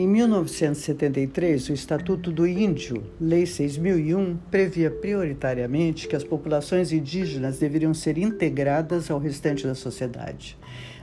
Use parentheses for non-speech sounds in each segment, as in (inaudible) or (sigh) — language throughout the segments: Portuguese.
Em 1973, o Estatuto do Índio, Lei 6001, previa prioritariamente que as populações indígenas deveriam ser integradas ao restante da sociedade.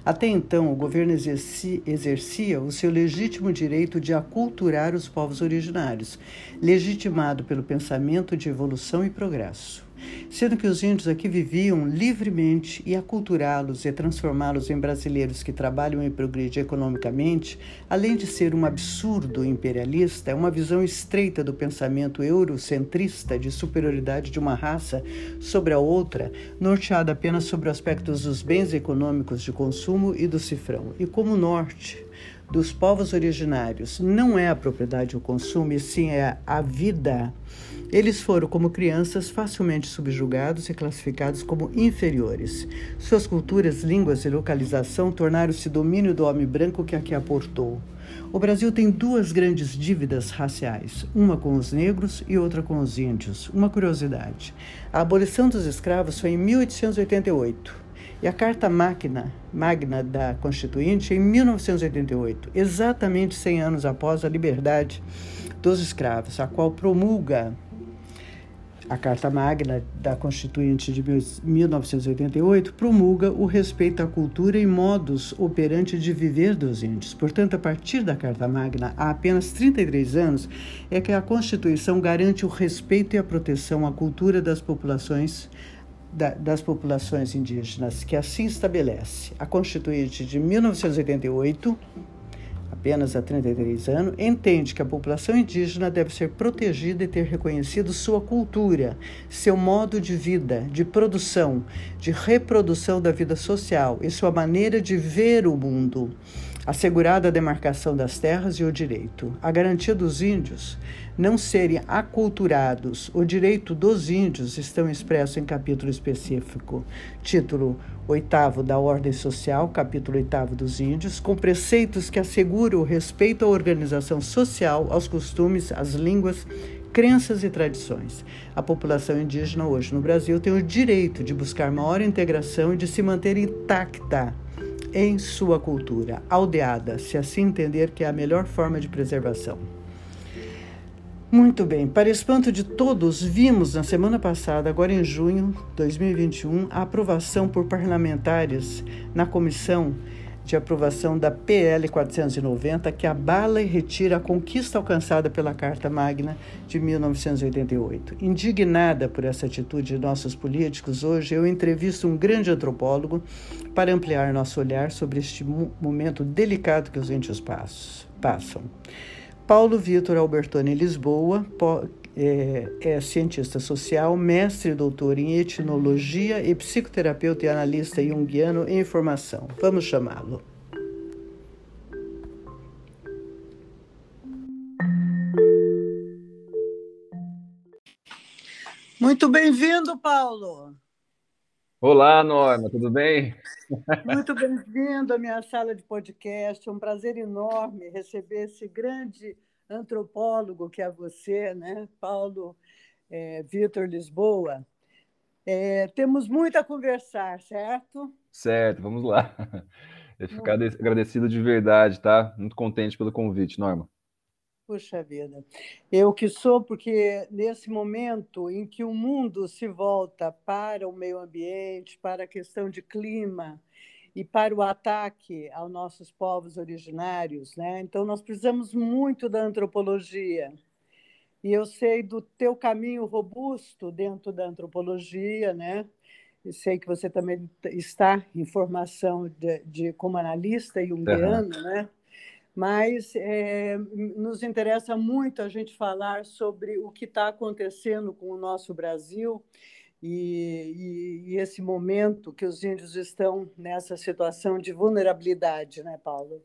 Até então, o governo exercia, o seu legítimo direito de aculturar os povos originários, legitimado pelo pensamento de evolução e progresso sendo que os índios aqui viviam livremente e aculturá-los e transformá-los em brasileiros que trabalham e progredem economicamente, além de ser um absurdo imperialista, é uma visão estreita do pensamento eurocentrista de superioridade de uma raça sobre a outra, norteada apenas sobre aspectos dos bens econômicos de consumo e do cifrão. E como norte, dos povos originários não é a propriedade o consumo, e sim é a vida eles foram, como crianças, facilmente subjugados e classificados como inferiores. Suas culturas, línguas e localização tornaram-se domínio do homem branco que aqui aportou. O Brasil tem duas grandes dívidas raciais, uma com os negros e outra com os índios. Uma curiosidade: a abolição dos escravos foi em 1888 e a Carta Magna, Magna da Constituinte em 1988, exatamente 100 anos após a liberdade dos escravos, a qual promulga a Carta Magna da Constituinte de 1988 promulga o respeito à cultura e modos operante de viver dos índios. Portanto, a partir da Carta Magna, há apenas 33 anos, é que a Constituição garante o respeito e a proteção à cultura das populações das populações indígenas, que assim estabelece a Constituinte de 1988 apenas há 33 anos, entende que a população indígena deve ser protegida e ter reconhecido sua cultura, seu modo de vida, de produção, de reprodução da vida social e sua maneira de ver o mundo assegurada a demarcação das terras e o direito, a garantia dos índios não serem aculturados. O direito dos índios estão expressos em capítulo específico, título 8 da Ordem Social, capítulo 8 dos Índios, com preceitos que asseguram o respeito à organização social, aos costumes, às línguas, crenças e tradições. A população indígena hoje no Brasil tem o direito de buscar maior integração e de se manter intacta em sua cultura, aldeada, se assim entender que é a melhor forma de preservação. Muito bem, para espanto de todos, vimos na semana passada, agora em junho de 2021, a aprovação por parlamentares na comissão de aprovação da PL 490, que abala e retira a conquista alcançada pela Carta Magna de 1988. Indignada por essa atitude de nossos políticos, hoje eu entrevisto um grande antropólogo para ampliar nosso olhar sobre este momento delicado que os índios passam. Paulo Vitor Albertoni Lisboa, é, é, cientista social, mestre e doutor em etnologia e psicoterapeuta e analista junguiano em formação. Vamos chamá-lo. Muito bem-vindo, Paulo. Olá, Norma, tudo bem? Muito bem-vindo à minha sala de podcast. É um prazer enorme receber esse grande antropólogo que é você, né? Paulo é, Vitor Lisboa. É, temos muito a conversar, certo? Certo, vamos lá. (laughs) Eu fico agradecido de verdade, tá? Muito contente pelo convite, Norma. Puxa vida. Eu que sou, porque nesse momento em que o mundo se volta para o meio ambiente, para a questão de clima, e para o ataque aos nossos povos originários, né? Então nós precisamos muito da antropologia. E eu sei do teu caminho robusto dentro da antropologia, né? E sei que você também está em formação de, de como analista junguiano, uhum. né? Mas é, nos interessa muito a gente falar sobre o que está acontecendo com o nosso Brasil e, e, e, esse momento que os índios estão nessa situação de vulnerabilidade, né, Paulo?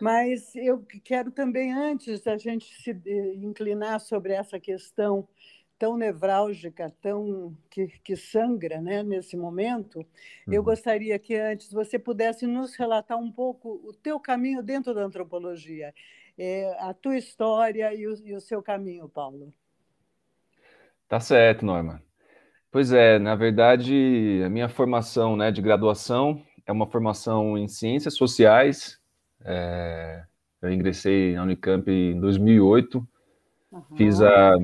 Mas eu quero também, antes da gente se inclinar sobre essa questão tão nevrálgica, tão que, que sangra né, nesse momento, uhum. eu gostaria que antes você pudesse nos relatar um pouco o teu caminho dentro da antropologia, é, a tua história e o, e o seu caminho, Paulo. Tá certo, Norma. Pois é, na verdade, a minha formação né, de graduação é uma formação em ciências sociais. É, Eu ingressei na Unicamp em 2008, uhum. fiz, a,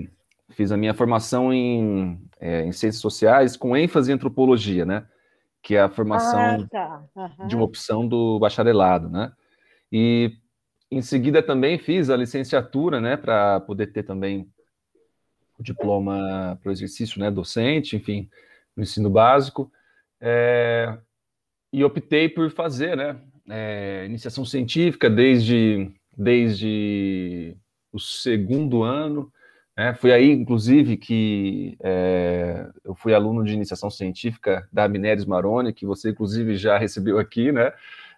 fiz a minha formação em, é, em ciências sociais com ênfase em antropologia, né? Que é a formação ah, tá. uhum. de uma opção do bacharelado, né? E em seguida também fiz a licenciatura, né? Para poder ter também o diploma para o exercício, né? Docente, enfim, no ensino básico. É, e optei por fazer, né? é, iniciação científica desde, desde o segundo ano. Né? Foi aí, inclusive, que é, eu fui aluno de iniciação científica da Mineres Maroni, que você, inclusive, já recebeu aqui, né?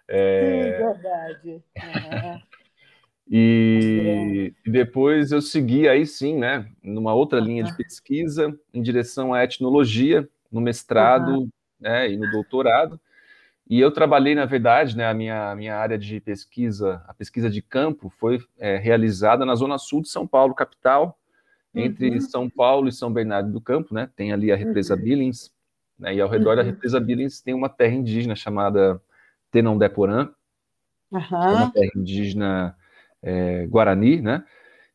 É... Sim, verdade. E, e, depois eu segui aí sim, né, numa outra linha de pesquisa em direção à etnologia, no mestrado uhum. né, e no doutorado. E eu trabalhei, na verdade, né, a minha, minha área de pesquisa, a pesquisa de campo, foi é, realizada na zona sul de São Paulo, capital, entre uhum. São Paulo e São Bernardo do Campo, né? Tem ali a represa uhum. Billings, né, e ao redor uhum. da represa Billings tem uma terra indígena chamada Tenondeporã, uhum. é uma terra indígena é, Guarani, né?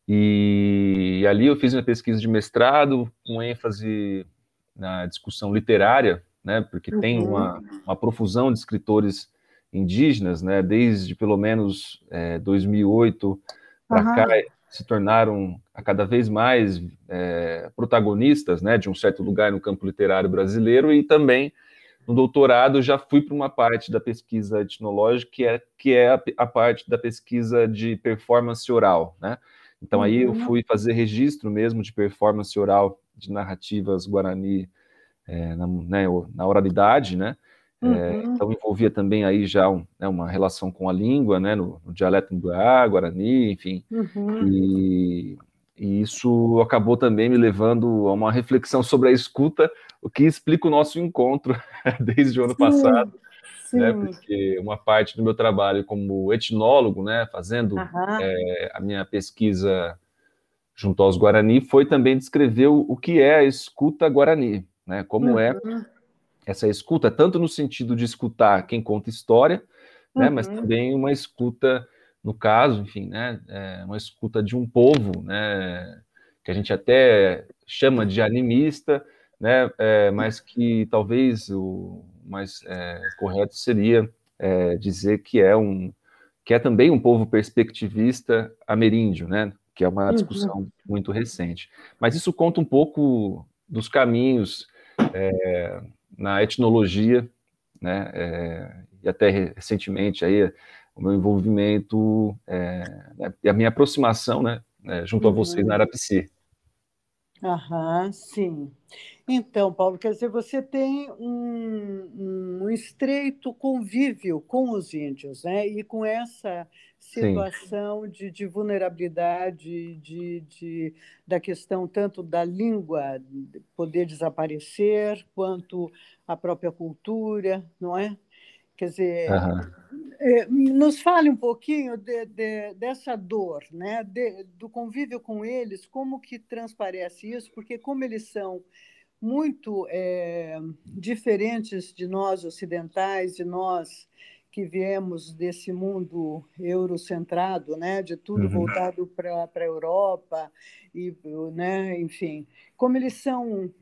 E, e ali eu fiz uma pesquisa de mestrado com ênfase na discussão literária né? Porque uhum. tem uma, uma profusão de escritores indígenas, né? Desde pelo menos é, 2008 para uhum. cá se tornaram a cada vez mais é, protagonistas, né? De um certo lugar no campo literário brasileiro e também no doutorado já fui para uma parte da pesquisa etnológica que é que é a, a, parte da pesquisa de performance oral, né? Então uhum. aí eu uhum. fui fazer registro mesmo de performance oral de narrativas guarani é, na, né, na oralidade, né? É, uhum. então envolvia também aí já um, né, uma relação com a língua, né, no, no dialeto Guarani, enfim, uhum. e, e, isso acabou também me levando a uma reflexão sobre a escuta, o que explica o nosso encontro (laughs) desde o ano passado, sim, né, porque uma parte do meu trabalho como etnólogo, né, fazendo é, a minha pesquisa junto aos Guarani, foi também descrever o, o que é a escuta Guarani, né? Como é uhum. é essa escuta, tanto no sentido de escutar quem conta história, né? Mas uhum. também uma escuta, no caso, enfim, né? É uma escuta de um povo, né? Que a gente até chama de animista, né? É, mas que talvez o mais é, correto seria é, dizer que é um que é também um povo perspectivista ameríndio, né? Que é uma uhum. discussão uhum. muito recente. Mas isso conta um pouco dos caminhos é, na etnologia, né, é, e até recentemente aí o meu envolvimento é, né, e a minha aproximação, né, é, junto uhum. a vocês na Arapci. Aham, sim. Então, Paulo, quer dizer, você tem um, um estreito convívio com os índios, né? E com essa situação de, de, vulnerabilidade, de, de, da questão tanto da língua poder desaparecer, quanto a própria cultura, não é? Quer dizer, uhum. nos fale um pouquinho de, de, dessa dor, né? do convívio com eles, como que transparece isso, porque como eles são muito é, diferentes de nós ocidentais, de nós que viemos desse mundo eurocentrado, né, de tudo uhum. voltado para a Europa e, né, enfim, como eles são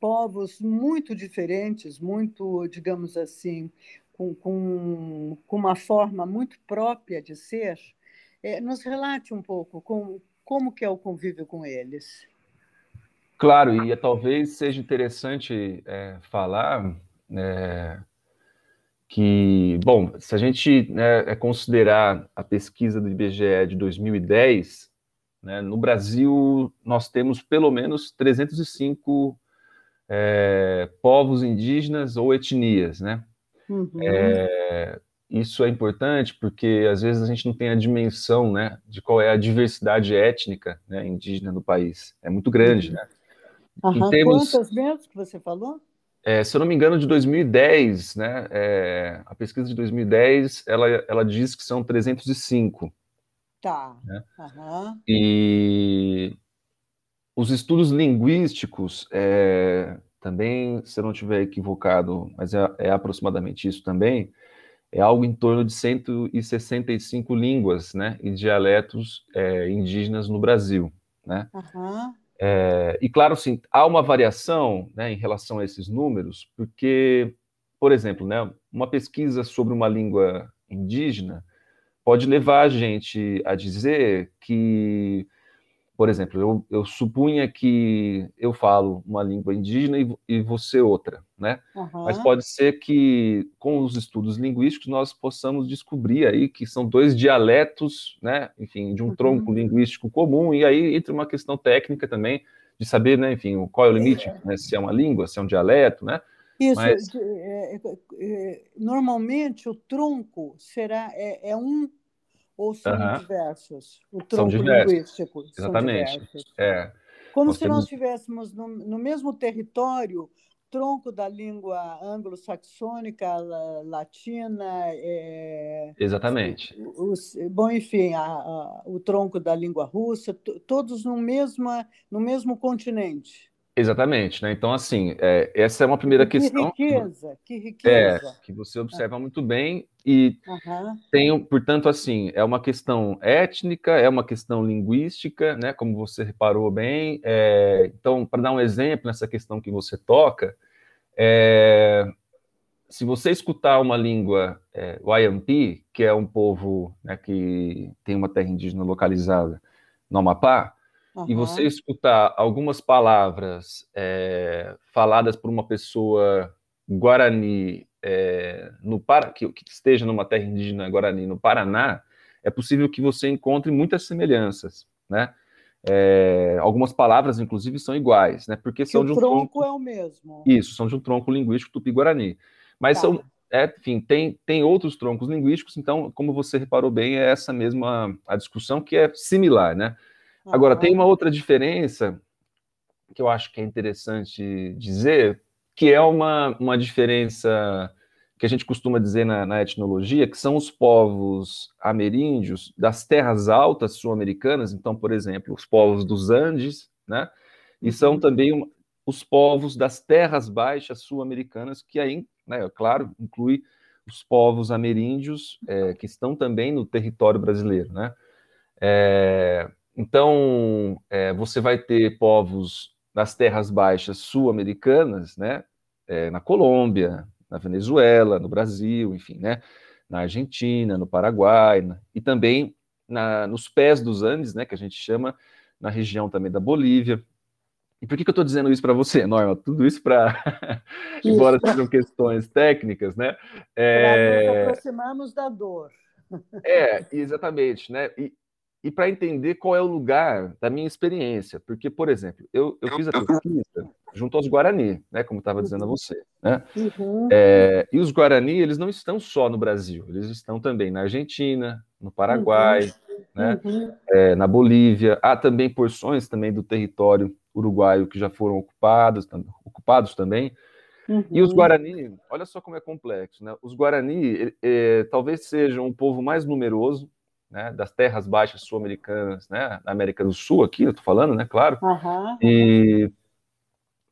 povos muito diferentes, muito, digamos assim, com, com, com uma forma muito própria de ser, é, nos relate um pouco com, como que é o convívio com eles. Claro, e talvez seja interessante é, falar é, que, bom, se a gente né, é considerar a pesquisa do IBGE de 2010, né, no Brasil nós temos pelo menos 305 é, povos indígenas ou etnias, né? Uhum. É, isso é importante porque às vezes a gente não tem a dimensão, né, de qual é a diversidade étnica né, indígena no país. É muito grande, né? Uhum. Termos, Quantas mesmo que você falou? É, se eu não me engano, de 2010, né? É, a pesquisa de 2010, ela, ela diz que são 305. Tá. Né? Uhum. E os estudos linguísticos, é, também, se eu não estiver equivocado, mas é, é, aproximadamente isso também, é algo em torno de 165 línguas né, e dialetos é, indígenas no Brasil. Né? Uhum. É, e claro, sim, há uma variação né, em relação a esses números, porque, por exemplo, né, uma pesquisa sobre uma língua indígena pode levar a gente a dizer que por exemplo, eu, eu supunha que eu falo uma língua indígena e, e você outra, né? Uhum. Mas pode ser que, com os estudos linguísticos, nós possamos descobrir aí que são dois dialetos, né? Enfim, de um uhum. tronco linguístico comum, e aí entra uma questão técnica também, de saber, né? Enfim, qual é o limite, é. né? Se é uma língua, se é um dialeto, né? Isso, Mas... é, é, é, normalmente o tronco será, é, é um ou são uhum. diversos? O tronco são diversos. linguístico Exatamente. são diversos. É. Como nós se temos... nós estivéssemos no, no, mesmo território, tronco da língua anglo-saxônica, latina. É, Exatamente. Os, bom, enfim, a, a, o tronco da língua russa, todos no, mesma, no mesmo continente. Exatamente, né? Então, assim, é, essa é uma primeira que questão. Que riqueza, que riqueza. É, que você observa muito bem e uhum. tem, portanto, assim, é uma questão étnica, é uma questão linguística, né? Como você reparou bem. É, então, para dar um exemplo nessa questão que você toca, é, se você escutar uma língua é, Wayampi, que é um povo né, que tem uma terra indígena localizada no Amapá, Uhum. e você escutar algumas palavras é, faladas por uma pessoa guarani é, no Para, que, que, esteja numa terra indígena guarani no Paraná, é possível que você encontre muitas semelhanças, né? É, algumas palavras, inclusive, são iguais, né? Porque que são de um tronco, tronco é o mesmo. Isso, são de um tronco linguístico tupi-guarani. Mas tá. são, é, enfim, tem, tem outros troncos linguísticos, então, como você reparou bem, é essa mesma a discussão que é similar, né? Agora, tem uma outra diferença que eu acho que é interessante dizer, que é uma, uma diferença que a gente costuma dizer na, na etnologia, que são os povos ameríndios das terras altas sul-americanas, então, por exemplo, os povos dos Andes, né? E são uhum. também os povos das terras baixas sul-americanas, que aí, né, claro, inclui os povos ameríndios é, que estão também no território brasileiro, né? É, então, é, você vai ter povos nas terras baixas sul-americanas, né? É, na Colômbia, na Venezuela, no Brasil, enfim, né? Na Argentina, no Paraguai, né? e também na, nos pés dos Andes, né? Que a gente chama na região também da Bolívia. E por que, que eu estou dizendo isso para você, Norma? Tudo isso para, (laughs) embora sejam questões técnicas, né? É... Para nos aproximarmos da dor. É, exatamente, né? E, e para entender qual é o lugar da minha experiência. Porque, por exemplo, eu, eu fiz a pesquisa junto aos Guarani, né, como estava dizendo a você. Né? Uhum. É, e os Guarani, eles não estão só no Brasil, eles estão também na Argentina, no Paraguai, uhum. Né, uhum. É, na Bolívia. Há também porções também do território uruguaio que já foram ocupados, ocupados também. E os uhum. Guarani, olha só como é complexo, né? Os Guarani é, talvez sejam o povo mais numeroso né, das terras baixas sul-americanas, né, na América do Sul, aqui, eu estou falando, né, claro. Uhum. E,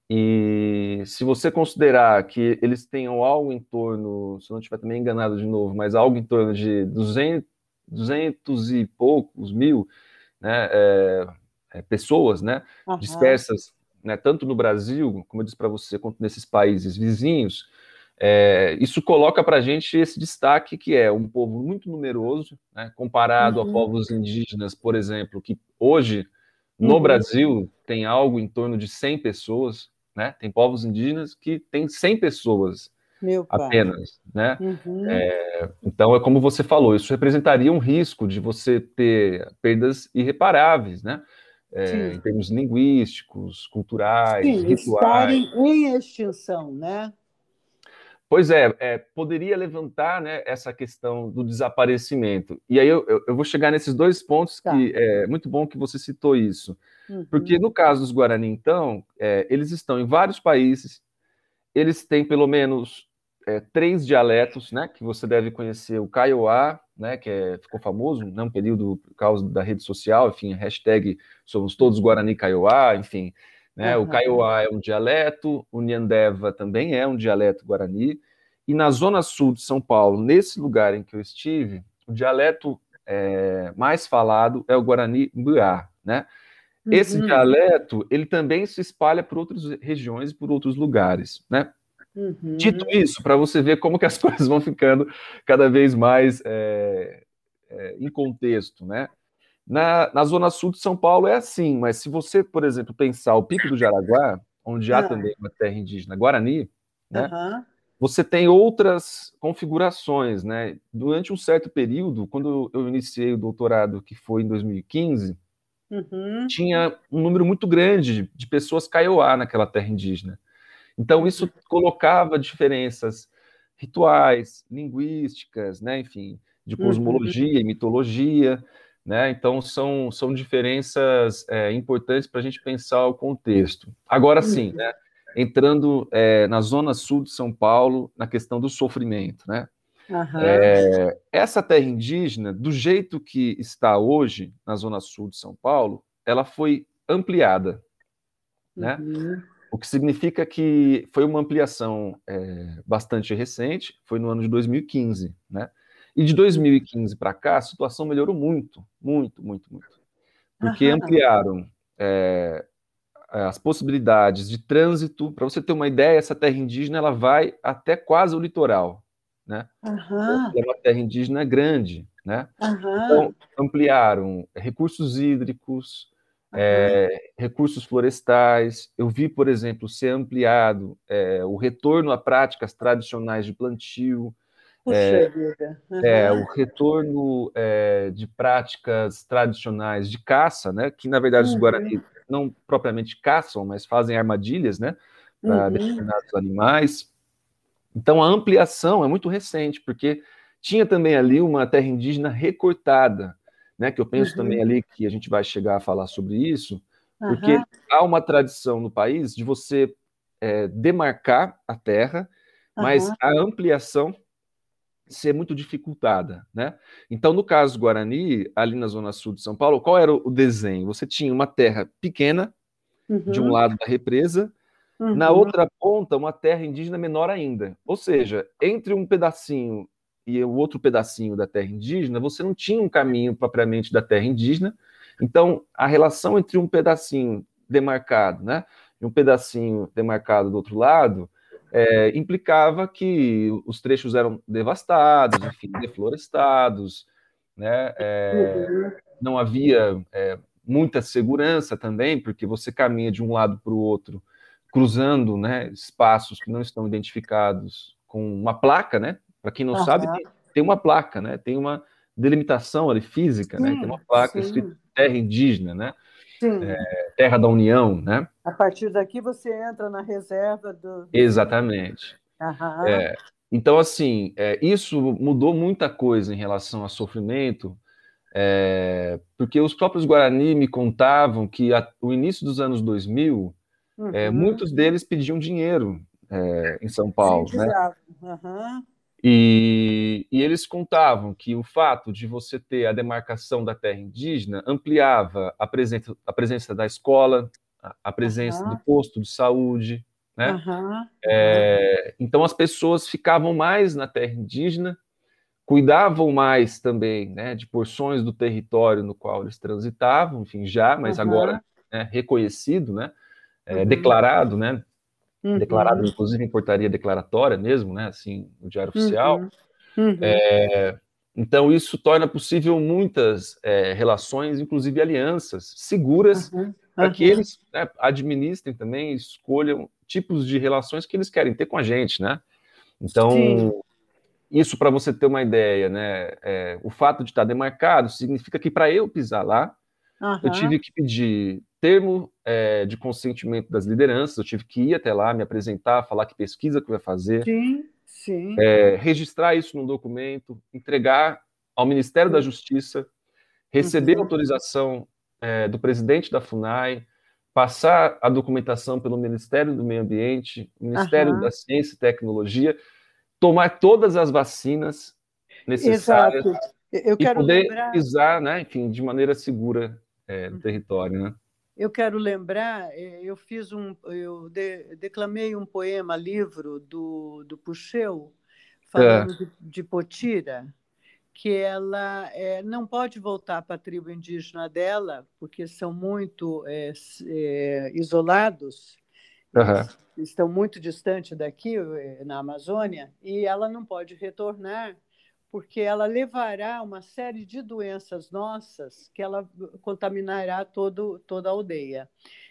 e se você considerar que eles tenham algo em torno, se não estiver também enganado de novo, mas algo em torno de 200, 200 e poucos mil né, é, é, pessoas né, uhum. dispersas, né, tanto no Brasil, como eu disse para você, quanto nesses países vizinhos, é, isso coloca para a gente esse destaque que é um povo muito numeroso, né, comparado uhum. a povos indígenas, por exemplo, que hoje no uhum. Brasil tem algo em torno de 100 pessoas, né? Tem povos indígenas que tem 100 pessoas apenas, né? Uhum. É, então é como você falou, isso representaria um risco de você ter perdas irreparáveis, né? É, em termos linguísticos, culturais, Sim, rituais. estarem em extinção, né? Pois é, é, poderia levantar né, essa questão do desaparecimento. E aí eu, eu, eu vou chegar nesses dois pontos tá. que é muito bom que você citou isso. Uhum. Porque no caso dos Guarani, então, é, eles estão em vários países, eles têm pelo menos é, três dialetos, né? Que você deve conhecer o Kaiowá, né? Que é, ficou famoso, né, um período por causa da rede social, enfim, hashtag somos todos Guarani Kaiowá, enfim. Né? Uhum. O Kaiowá é um dialeto, o Nyandeva também é um dialeto guarani, E na zona sul de São Paulo, nesse lugar em que eu estive, o dialeto é, mais falado é o Guarani Mbuá, né? Esse uhum. dialeto, ele também se espalha por outras regiões e por outros lugares, né? Uhum. Dito isso, para você ver como que as (laughs) coisas vão ficando cada vez mais é, é, em contexto, né? Na, na zona sul de São Paulo é assim, mas se você, por exemplo, pensar o Pico do Jaraguá, onde há ah. também uma terra indígena Guarani, né? Uhum. Você tem outras configurações, né? Durante um certo período, quando eu iniciei o doutorado, que foi em 2015, uhum. tinha um número muito grande de pessoas Kaiowá naquela terra indígena. Então, isso colocava diferenças rituais, linguísticas, né? enfim, de uhum. cosmologia uhum. e mitologia. Né? Então, são, são diferenças é, importantes para a gente pensar o contexto. Agora sim, uhum. né? entrando é, na zona sul de São Paulo, na questão do sofrimento. Né? Uhum. É, essa terra indígena, do jeito que está hoje na zona sul de São Paulo, ela foi ampliada, né? Uhum. O que significa que foi uma ampliação é, bastante recente, foi no ano de 2015, né? E de 2015 para cá, a situação melhorou muito, muito, muito, muito. Porque ampliaram é, as possibilidades de trânsito. Para você ter uma ideia, essa terra indígena ela vai até quase o litoral né? É uma terra indígena grande, né? Então, ampliaram recursos hídricos, é, recursos florestais. Eu vi, por exemplo, ser ampliado é, o retorno a práticas tradicionais de plantio, Puxa é, vida. Uhum. É, o retorno é, de práticas tradicionais de caça, né? Que na verdade os Guarani não propriamente caçam, mas fazem armadilhas, né? Para uhum. determinados animais. Então a ampliação é muito recente, porque tinha também ali uma terra indígena recortada, né, que eu penso uhum. também ali que a gente vai chegar a falar sobre isso, porque uhum. há uma tradição no país de você é, demarcar a terra, mas uhum. a ampliação ser muito dificultada, né? Então, no caso Guarani, ali na zona sul de São Paulo, qual era o desenho? Você tinha uma terra pequena de um uhum. lado da represa Uhum. Na outra ponta, uma terra indígena menor ainda. Ou seja, entre um pedacinho e o outro pedacinho da terra indígena, você não tinha um caminho propriamente da terra indígena. Então, a relação entre um pedacinho demarcado, né, e um pedacinho demarcado do outro lado, é, implicava que os trechos eram devastados, enfim, deflorestados, né, é, não havia é, muita segurança também, porque você caminha de um lado para o outro cruzando né, espaços que não estão identificados com uma placa, né? Para quem não uhum. sabe, tem, uma placa, né? Tem uma delimitação ali física, sim, né? Tem uma placa escrita terra indígena, né? É, terra da União, né? A partir daqui você entra na reserva do. Exatamente. Uhum. É, então, assim, é, isso mudou muita coisa em relação a sofrimento, é, porque os próprios Guarani me contavam que a, o início dos anos 2000 é, uhum. Muitos deles pediam dinheiro é, em São Paulo, Sim, né? Uhum. E, e, eles contavam que o fato de você ter a demarcação da terra indígena ampliava a presença, a presença da escola, a, presença uhum. do posto de saúde, né? Uhum. É, então as pessoas ficavam mais na terra indígena, cuidavam mais também, né, de porções do território no qual eles transitavam, enfim, já, mas agora né, reconhecido, né? é, uhum. declarado, né? Uhum. Declarado, inclusive, em portaria declaratória mesmo, né? Assim, no Diário Oficial. Uhum. uhum. É, então, isso torna possível muitas é, relações, inclusive alianças, seguras, uhum. para que eles né, administrem também, escolham tipos de relações que eles querem ter com a gente, né? Então, Sim. isso para você ter uma ideia, né? É, o fato de estar demarcado significa que para eu pisar lá, eu tive que pedir termo é, de consentimento das lideranças, eu tive que ir até lá, me apresentar, falar que pesquisa que vai fazer, sim, sim. É, registrar isso num documento, entregar ao Ministério da Justiça, receber uhum. autorização é, do presidente da FUNAI, passar a documentação pelo Ministério do Meio Ambiente, Ministério uhum. da Ciência e Tecnologia, tomar todas as vacinas necessárias e poder lembrar... pisar, né, enfim, de maneira segura é, no território, né? Eu quero lembrar, é, eu fiz um, eu de, declamei um poema livro do, do Puxeu falando é. de, de Potira, que ela é, não pode voltar para a tribo indígena dela, porque são muito é, isolados, uhum. estão muito distantes daqui, na Amazônia, e ela não pode retornar, porque ela levará uma série de doenças nossas que ela contaminará todo, toda a aldeia.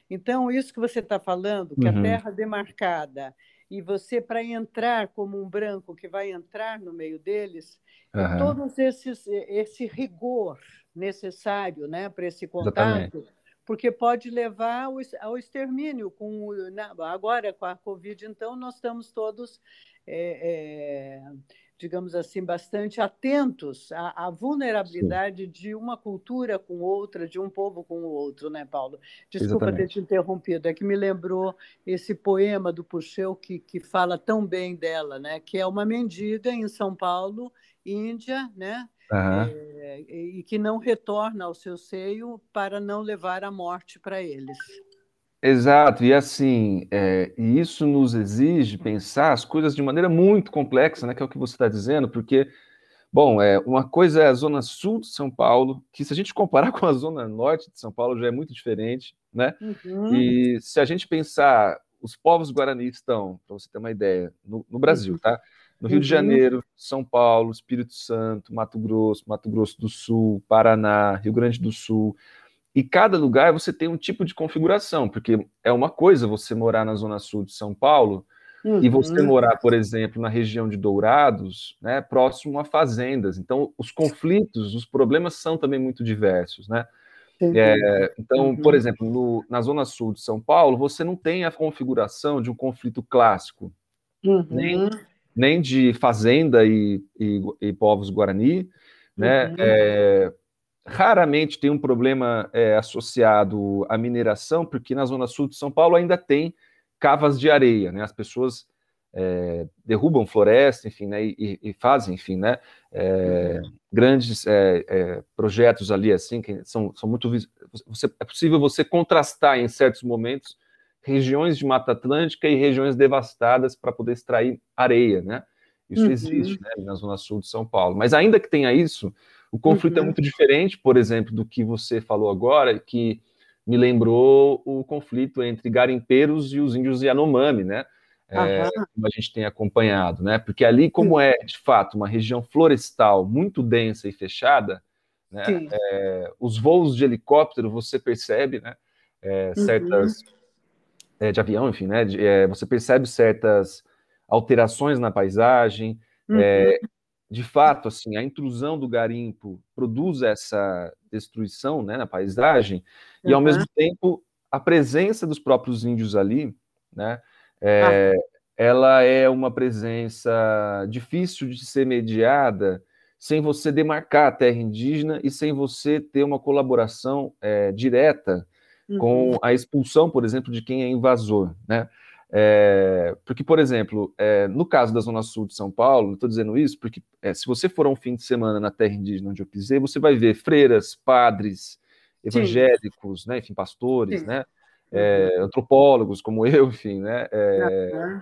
Então, isso que você está falando, que uhum. a terra demarcada e você para entrar como um branco que vai entrar no meio deles, uhum. todos esses esse rigor necessário, né, para esse contato, Exatamente. porque pode levar ao, ao extermínio com agora com a Covid, então nós estamos todos é, é, digamos assim, bastante atentos à, à vulnerabilidade Sim. de uma cultura com outra, de um povo com o outro, né, Paulo? Desculpa Exatamente. ter te interrompido, é que me lembrou esse poema do Puxeu que, que fala tão bem dela, né? Que é uma mendiga em São Paulo, Índia, né? Uhum. É, e que não retorna ao seu seio para não levar a morte para eles. Exato, e assim, é, e isso nos exige pensar as coisas de maneira muito complexa, né, que é o que você está dizendo, porque, bom, é, uma coisa é a zona sul de São Paulo, que se a gente comparar (laughs) com a zona norte de São Paulo já é muito diferente, né? Uhum. E se a gente pensar, os povos guaranis estão, para você ter uma ideia, no, no Brasil, tá? No Rio uhum. de Janeiro, São Paulo, Espírito Santo, Mato Grosso, Mato Grosso do Sul, Paraná, Rio Grande do Sul, e cada lugar você tem um tipo de configuração, porque é uma coisa você morar na zona sul de São Paulo uhum. e você uhum. morar, por exemplo, na região de Dourados, né, próximo a fazendas. Então, os conflitos, os problemas são também muito diversos, né? É, então, uhum. por exemplo, no, na zona sul de São Paulo, você não tem a configuração de um conflito clássico, uhum. nem, nem de fazenda e, e, e povos guarani, né? Uhum. É, raramente tem um problema é, associado à mineração, porque na zona sul de São Paulo ainda tem cavas de areia, né? As pessoas é, derrubam floresta, enfim, né? E, e fazem, enfim, né? É, grandes é, é, projetos ali, assim, que são, são muito... Você, é possível você contrastar em certos momentos regiões de Mata Atlântica e regiões devastadas para poder extrair areia, né? Isso uhum. existe né, na zona sul de São Paulo. Mas ainda que tenha isso, o conflito é uhum. é muito diferente, por exemplo, do que você falou agora, que me lembrou o conflito entre garimpeiros e os índios Yanomami, né? É, como a gente tem acompanhado, né? Porque ali, como é de fato uma região florestal muito densa e fechada, né? É, os voos de helicóptero você percebe, né? É, certas uhum. É, de avião, enfim, né? De, é, você percebe certas alterações na paisagem. Uhum de fato, assim, a intrusão do garimpo produz essa destruição né, na paisagem, uhum. e ao mesmo tempo a presença dos próprios índios ali, né, é, ah. ela é uma presença difícil de ser mediada sem você demarcar a terra indígena e sem você ter uma colaboração é, direta uhum. com a expulsão, por exemplo, de quem é invasor, né? É, porque, por exemplo, é, no caso da Zona Sul de São Paulo, estou dizendo isso porque é, se você for um fim de semana na terra indígena onde eu pisei, você vai ver freiras, padres, evangélicos, né, enfim, pastores, né, é, antropólogos como (laughs) eu, enfim, né, é,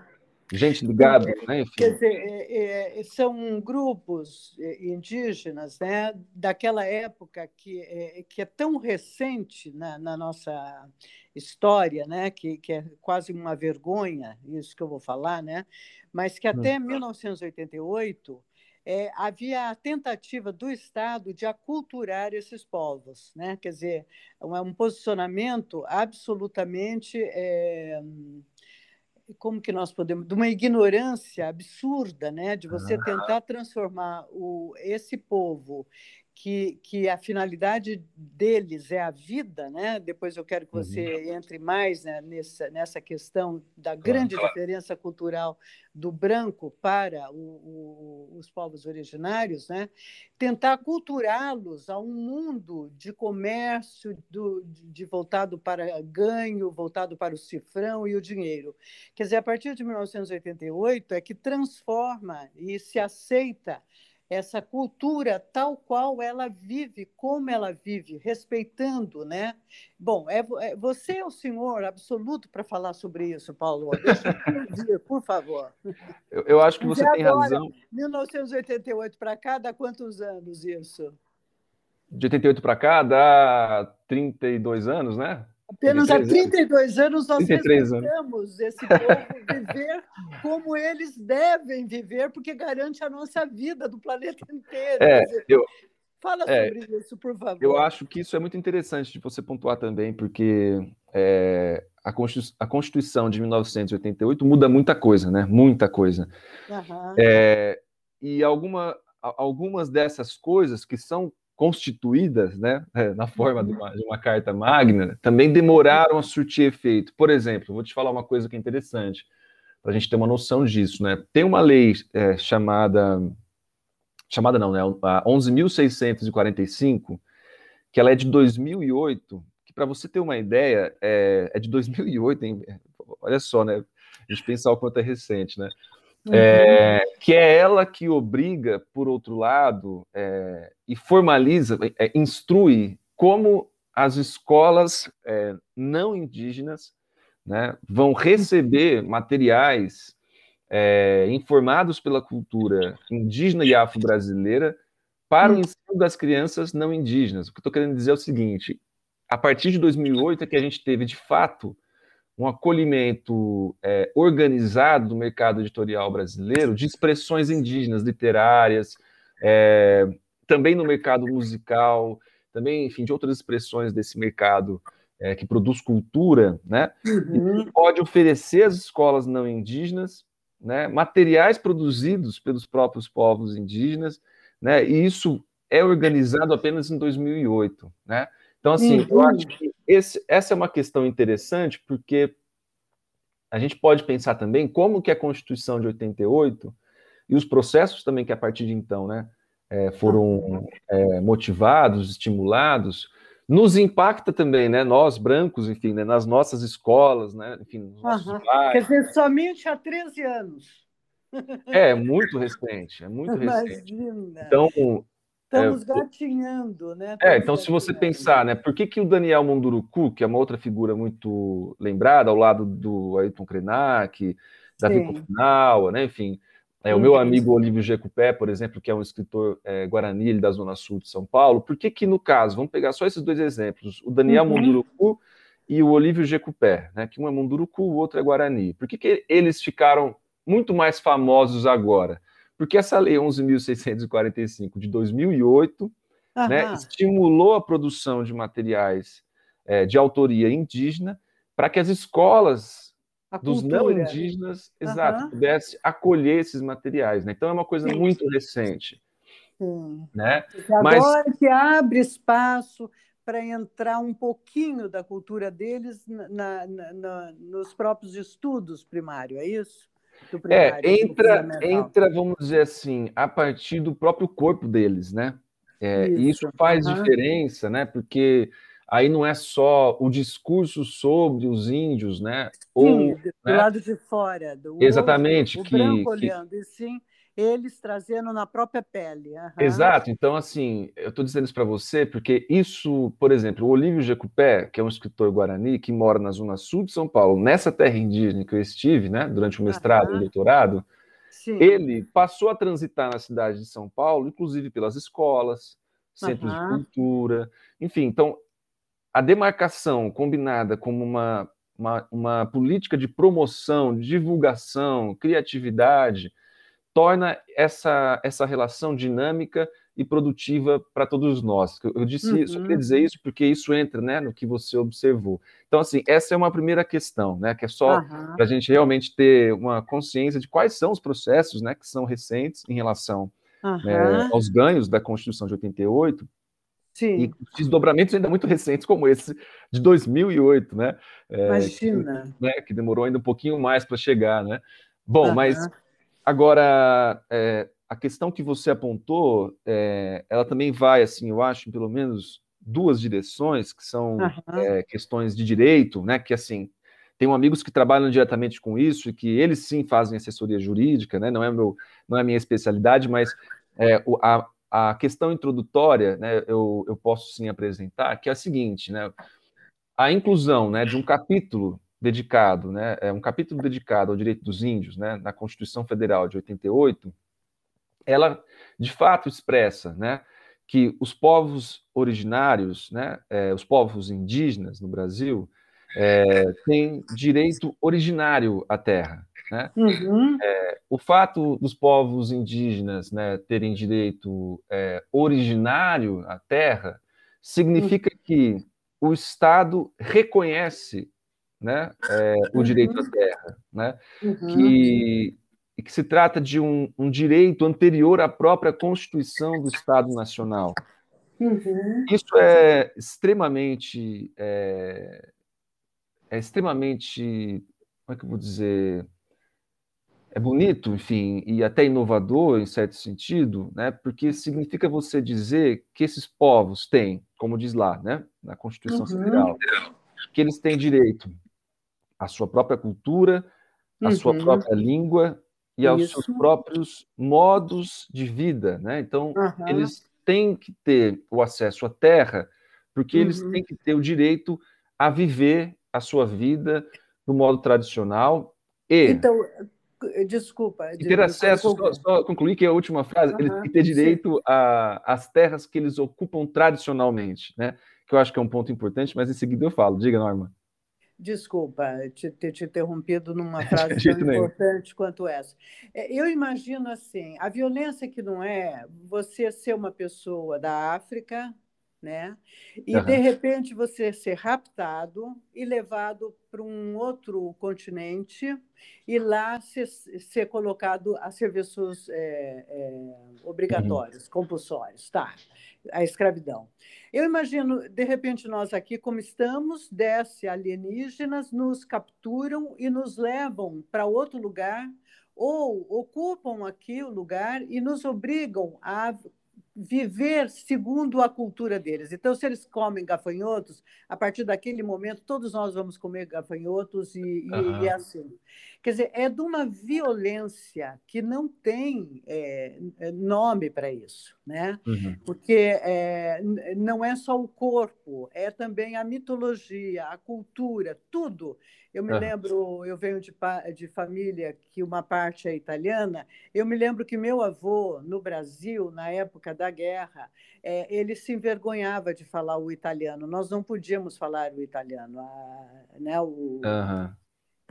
gente ligada, né? Enfim. Quer dizer, é, são grupos indígenas né, daquela época que é, que é tão recente na, na nossa história, né, que, que é quase uma vergonha, isso que eu vou falar, né, mas que até 1988 é, havia a tentativa do Estado de aculturar esses povos, né? quer dizer, um, um posicionamento absolutamente é, como que nós podemos, de uma ignorância absurda, né, de você tentar transformar o, esse povo que, que a finalidade deles é a vida, né? Depois eu quero que você uhum. entre mais né, nessa, nessa questão da grande claro. diferença cultural do branco para o, o, os povos originários, né? Tentar culturá-los a um mundo de comércio do, de voltado para ganho, voltado para o cifrão e o dinheiro. Quer dizer, a partir de 1988 é que transforma e se aceita essa cultura tal qual ela vive, como ela vive, respeitando, né? Bom, é, é você é o senhor absoluto para falar sobre isso, Paulo. Deixa eu ouvir, por favor. Eu, eu acho que você tem agora, razão. 1988 para cá, dá quantos anos isso? De 88 para cá, dá 32 anos, né? Apenas há 32 anos nós 33 respeitamos anos. esse povo viver como eles devem viver, porque garante a nossa vida do planeta inteiro. É, eu, Fala é, sobre isso, por favor. Eu acho que isso é muito interessante de você pontuar também, porque é, a, Constituição, a, Constituição, de 1988 muda muita coisa, né? Muita coisa. Uhum. É, e alguma, algumas dessas coisas que são constituídas, né, é, na forma de uma, de uma, carta magna, também demoraram a surtir efeito. Por exemplo, vou te falar uma coisa que é interessante, para a gente ter uma noção disso, né? Tem uma lei é, chamada, chamada não, né, a 11.645, que ela é de 2008, que para você ter uma ideia, é, é de 2008, hein? olha só, né, a gente pensar o quanto é recente, né? Uhum. É, que é ela que obriga, por outro lado, é, e formaliza, é, instrui como as escolas é, não indígenas né, vão receber materiais é, informados pela cultura indígena e afro-brasileira para o uhum. ensino das crianças não indígenas. O que eu estou querendo dizer é o seguinte: a partir de 2008 é que a gente teve, de fato, um acolhimento é, organizado do mercado editorial brasileiro de expressões indígenas, literárias, é, também no mercado musical, também, enfim, de outras expressões desse mercado é, que produz cultura, né? Uhum. E pode oferecer às escolas não indígenas né, materiais produzidos pelos próprios povos indígenas, né? E isso é organizado apenas em 2008, né? Então, assim, uhum. eu acho que esse, essa é uma questão interessante, porque a gente pode pensar também como que a Constituição de 88 e os processos também que a partir de então, né, é, foram é, motivados, estimulados, nos impacta também, né, nós brancos, enfim, né, nas nossas escolas, né, enfim, nos nossos uhum. Quer dizer, somente há 13 anos. É, muito recente, é muito (laughs) recente. Imagina. Então, Estamos é, gatinhando, né? É, então se você pensar, né, por que, que o Daniel Munduruku, que é uma outra figura muito lembrada, ao lado do Ayrton Krenak, Davi Kofunawa, né, enfim, é, o meu amigo Olívio Jecupé, por exemplo, que é um escritor é, guarani da Zona Sul de São Paulo, por que que no caso, vamos pegar só esses dois exemplos, o Daniel uhum. Munduruku e o Olívio Jecupé, né, que um é Munduruku, o outro é Guarani, por que que eles ficaram muito mais famosos agora? Porque essa lei 11.645 de 2008 né, estimulou a produção de materiais é, de autoria indígena para que as escolas a dos cultura. não indígenas, exato, pudessem acolher esses materiais. Né? Então é uma coisa Sim. muito recente. Sim. Né? Agora Mas... que abre espaço para entrar um pouquinho da cultura deles na, na, na, nos próprios estudos primários, é isso? É, primário. É, entra, entra, vamos dizer assim, a partir do próprio corpo deles, né? É, isso. isso. faz uhum. diferença, né? Porque aí não é só o discurso sobre os índios, né? Sim, Ou, do né? lado de fora. Do Exatamente. o que, branco que... olhando, e sim eles trazendo na própria pele. Uhum. Exato. Então, assim, eu estou dizendo isso para você porque isso, por exemplo, o Olívio Jecupé, que é um escritor guarani que mora na zona sul de São Paulo, nessa terra indígena que eu estive, né, durante o mestrado uhum. e o doutorado, Sim. ele passou a transitar na cidade de São Paulo, inclusive pelas escolas, centros uhum. de cultura, enfim. Então, a demarcação combinada como uma, uma, uma política de promoção, divulgação, criatividade, torna essa, essa relação dinâmica e produtiva para todos nós. Eu disse, uhum. só queria dizer isso porque isso entra né, no que você observou. Então, assim, essa é uma primeira questão, né, que é só uhum. para a gente realmente ter uma consciência de quais são os processos né, que são recentes em relação uhum. né, aos ganhos da Constituição de 88, Sim. E desdobramentos ainda muito recentes, como esse de 2008, né? É, Imagina. Que, né, que demorou ainda um pouquinho mais para chegar, né? Bom, mas Agora, é, a questão que você apontou, é, ela também vai, assim, eu acho, em pelo menos duas direções, que são uhum. é, questões de direito, né? Que, assim, tenho amigos que trabalham diretamente com isso e que eles sim fazem assessoria jurídica, né? Não é, meu, não é a minha especialidade, mas é, a, a questão introdutória, né, eu, eu posso sim apresentar, que é a seguinte, né, a inclusão né, de um capítulo dedicado, né, é um capítulo dedicado ao direito dos índios, né, na Constituição Federal de 88, ela de fato expressa, né, que os povos originários, né, é, os povos indígenas no Brasil, é, têm direito originário à terra. Né? Uhum. É, o fato dos povos indígenas né, terem direito é, originário à terra significa uhum. que o Estado reconhece né, é, o uhum. direito à terra, né, uhum. que, que se trata de um, um, direito anterior à própria Constituição do Estado Nacional. Uhum. Isso é extremamente é, é extremamente como é que eu vou dizer é bonito, enfim, e até inovador em certo sentido, né? Porque significa você dizer que esses povos têm, como diz lá, né, na Constituição uhum. Federal, que eles têm direito à sua própria cultura, à uhum. sua própria língua e aos Isso. seus próprios modos de vida, né? Então, uhum. eles têm que ter o acesso à terra, porque eles uhum. têm que ter o direito a viver a sua vida do modo tradicional e então Desculpa. E ter acesso, só, só, concluir que é a última frase, eles ter direito às terras que eles ocupam tradicionalmente, né? Que eu acho que é um ponto importante, mas em seguida eu falo. Diga, Norma. Desculpa te, ter te interrompido numa (laughs) frase tão importante quanto essa. É, eu imagino assim, a violência que não é você ser uma pessoa da África, né? E uhum. de repente você ser raptado e levado para um outro continente e lá ser, ser colocado a serviços é, é, obrigatórios, uhum. compulsórios, tá? A escravidão. Eu imagino, de repente, nós aqui, como estamos, desce alienígenas, nos capturam e nos levam para outro lugar ou ocupam aqui o lugar e nos obrigam a viver segundo a cultura deles. Então, se eles comem gafanhotos, a partir daquele momento, todos nós vamos comer gafanhotos e, uhum. e, e é assim. Quer dizer, é de uma violência que não tem é, é nome para isso, né? Uhum. Porque é, não é só o corpo, é também a mitologia, a cultura, tudo. Eu me uhum. lembro, eu venho de, de família que uma parte é italiana. Eu me lembro que meu avô, no Brasil, na época da guerra, é, ele se envergonhava de falar o italiano. Nós não podíamos falar o italiano, a, né? O, uhum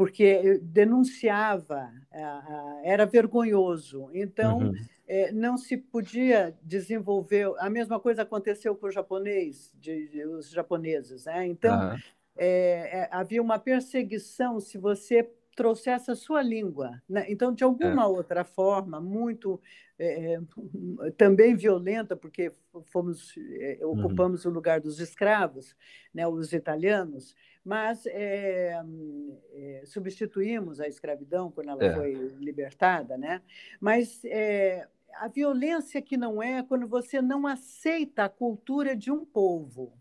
porque denunciava, era vergonhoso. Então, uhum. É, não se podia desenvolver. A mesma coisa aconteceu com o japonês, de, de, os japoneses. Né? Então, uhum. é, havia uma perseguição se você trouxesse a sua língua. Né? Então, de alguma é. outra forma, muito é, também violenta, porque fomos é, ocupamos uhum. o lugar dos escravos, né, os italianos, mas é, é, substituímos a escravidão quando ela é. foi libertada, né? Mas é, a violência que não é quando você não aceita a cultura de um povo.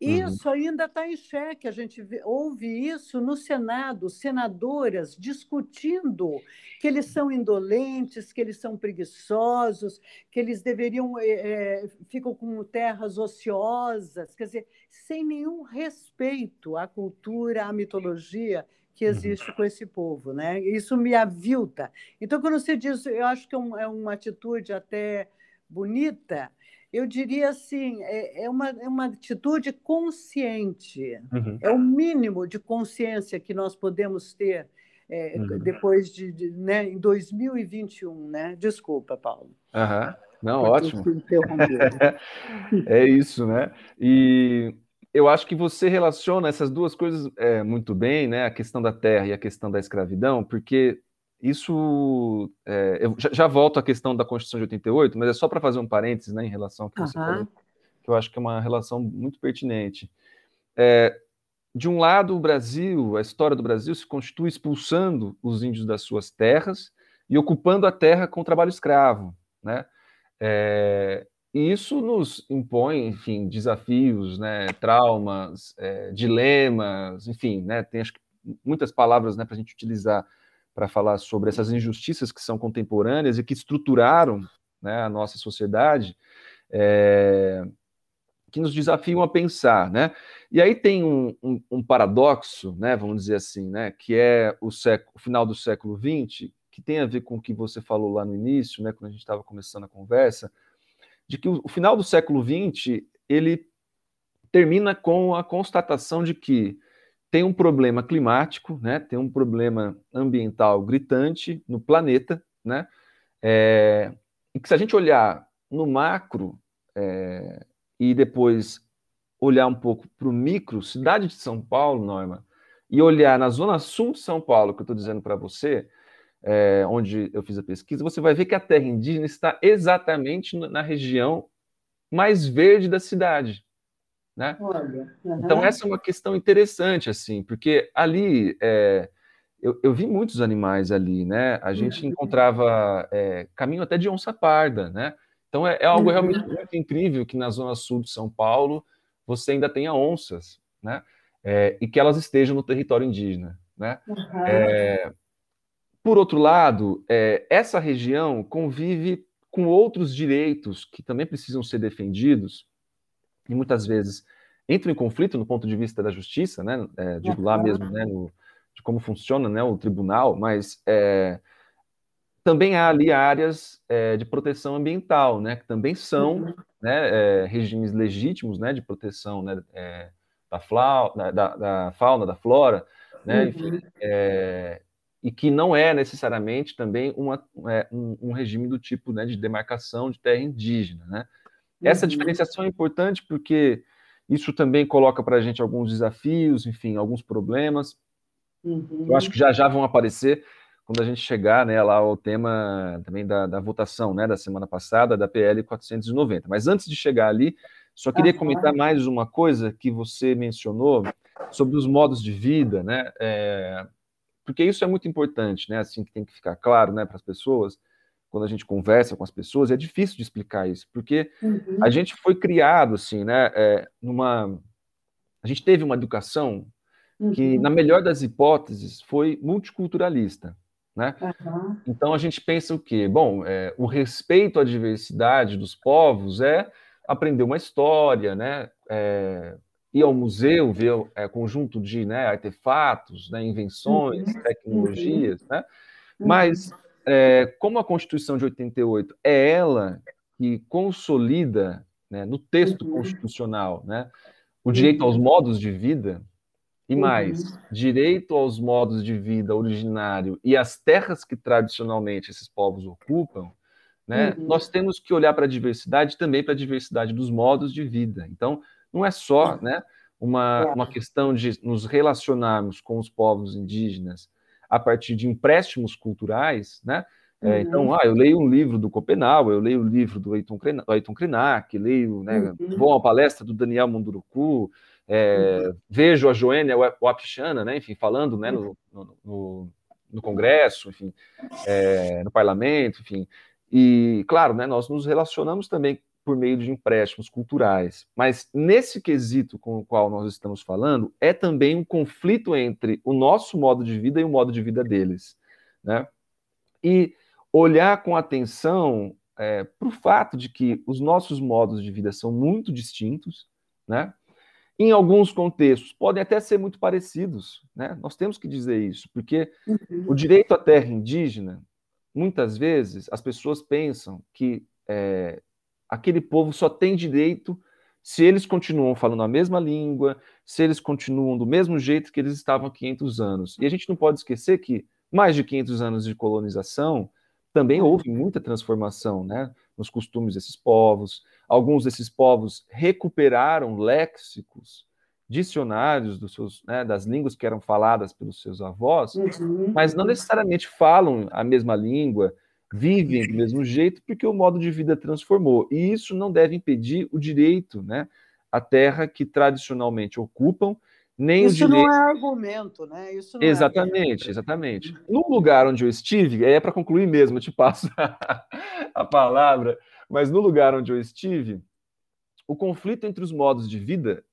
Uhum. Isso uhum. ainda está em xeque. A gente ouve isso no Senado, senadoras discutindo que eles são indolentes, que eles são preguiçosos, que eles deveriam é, ficam com terras ociosas, quer dizer, sem nenhum respeito à cultura, à mitologia que uhum. existe uhum. com esse povo, né? Isso me avilta. Então, quando você diz, eu acho que é, um, é uma atitude até bonita eu diria assim, é, é, uma, é uma atitude consciente, uhum. é o mínimo de consciência que nós podemos ter é, uhum. depois de, de, né, em 2021, né? Desculpa, Paulo. Uhum. Não, ótimo. (laughs) é isso, né? E eu acho que você relaciona essas duas coisas é, muito bem, né? A questão da terra e a questão da escravidão, porque isso, é, eu já, já, volto à questão da Constituição de 88, mas é só para fazer um parênteses né, em relação ao que uhum. você falou, que eu acho que é uma relação muito pertinente. É, de um lado, o Brasil, a história do Brasil se constitui expulsando os índios das suas terras e ocupando a terra com trabalho escravo, né? É, e isso nos impõe, enfim, desafios, né, traumas, é, dilemas, enfim, né, tem acho que muitas palavras né, para a gente utilizar para falar sobre essas injustiças que são contemporâneas e que estruturaram né, a nossa sociedade, é, que nos desafiam a pensar, né? E aí tem um, um, um, paradoxo, né, vamos dizer assim, né, que é o, século, o final do século XX, que tem a ver com o que você falou lá no início, né, quando a gente estava começando a conversa, de que o, o final do século XX ele termina com a constatação de que tem um problema climático, né? Tem um problema ambiental gritante no planeta, né? É, e que se a gente olhar no macro é, e depois olhar um pouco para o micro, cidade de São Paulo, Norma, e olhar na zona sul de São Paulo, que eu estou dizendo para você, é, onde eu fiz a pesquisa, você vai ver que a terra indígena está exatamente na região mais verde da cidade. Né? Uhum. Então, essa é uma questão interessante, assim, porque ali é, eu, eu, vi muitos animais ali, né? A gente uhum. encontrava é, caminho até de onça parda, né? Então, é, é algo uhum. realmente muito incrível que na zona sul de São Paulo você ainda tenha onças, né? É, e que elas estejam no território indígena, né? É, por outro lado, é, essa região convive com outros direitos que também precisam ser defendidos, e muitas vezes entram em conflito no ponto de vista da justiça, né? É, digo lá mesmo, né? No, de como funciona, né? O tribunal, mas é, também há ali áreas é, de proteção ambiental, né? Que também são, uhum. né? É, regimes legítimos, né? De proteção, né? É, da, flau, da, da, fauna, da flora, né? Uhum. Enfim, é, e que não é necessariamente também uma, um, um, regime do tipo né, de demarcação de terra indígena, né? Essa uhum. diferenciação é importante porque isso também coloca para a gente alguns desafios, enfim, alguns problemas. Uhum. Eu acho que já já vão aparecer quando a gente chegar né, lá ao tema também da, da votação né, da semana passada, da PL 490. Mas antes de chegar ali, só queria uhum. comentar mais uma coisa que você mencionou sobre os modos de vida, né? É, porque isso é muito importante, né? Assim que tem que ficar claro né, para as pessoas quando a gente conversa com as pessoas, é difícil de explicar isso, porque uhum. a gente foi criado, assim, né, é, numa... A gente teve uma educação uhum. que, na melhor das hipóteses, foi multiculturalista, né? Uhum. Então, a gente pensa o quê? Bom, é, o respeito à diversidade dos povos é aprender uma história, né, é, ir ao museu, ver é, conjunto de né, artefatos, né, invenções, uhum. tecnologias, né? Uhum. Mas é, como a Constituição de 88 é ela que consolida né, no texto uhum. constitucional né, o direito aos uhum. modos de vida, e mais, uhum. direito aos modos de vida originário e às terras que tradicionalmente esses povos ocupam, né, uhum. nós temos que olhar para a diversidade também para a diversidade dos modos de vida. Então, não é só né, uma, uma questão de nos relacionarmos com os povos indígenas a partir de empréstimos culturais, né? É, então, uhum. ah, eu leio um livro do Copenau, eu leio o um livro do Ayrton Krenak, leio, né, uhum. vou à palestra do Daniel Munduruku, é, uhum. vejo a Joênia Wapichana, né, enfim, falando né, no, no, no Congresso, enfim, é, no Parlamento, enfim. E, claro, né, nós nos relacionamos também por meio de empréstimos culturais. Mas nesse quesito com o qual nós estamos falando, é também um conflito entre o nosso modo de vida e o modo de vida deles. Né? E olhar com atenção é, para o fato de que os nossos modos de vida são muito distintos, né? Em alguns contextos podem até ser muito parecidos, né? Nós temos que dizer isso, porque uhum. o direito à terra indígena, muitas vezes as pessoas pensam que é, aquele povo só tem direito se eles continuam falando a mesma língua, se eles continuam do mesmo jeito que eles estavam há 500 anos. E a gente não pode esquecer que mais de 500 anos de colonização também houve muita transformação né, nos costumes desses povos. Alguns desses povos recuperaram léxicos, dicionários dos seus, né, das línguas que eram faladas pelos seus avós, uhum. mas não necessariamente falam a mesma língua, vivem do mesmo jeito porque o modo de vida transformou. E isso não deve impedir o direito né, à terra que tradicionalmente ocupam, nem isso o direito... não é argumento, né? Isso é exatamente, é exatamente. No lugar onde eu estive, é para concluir mesmo, eu te passo (laughs) a palavra, mas no lugar onde eu estive, o conflito entre os modos de vida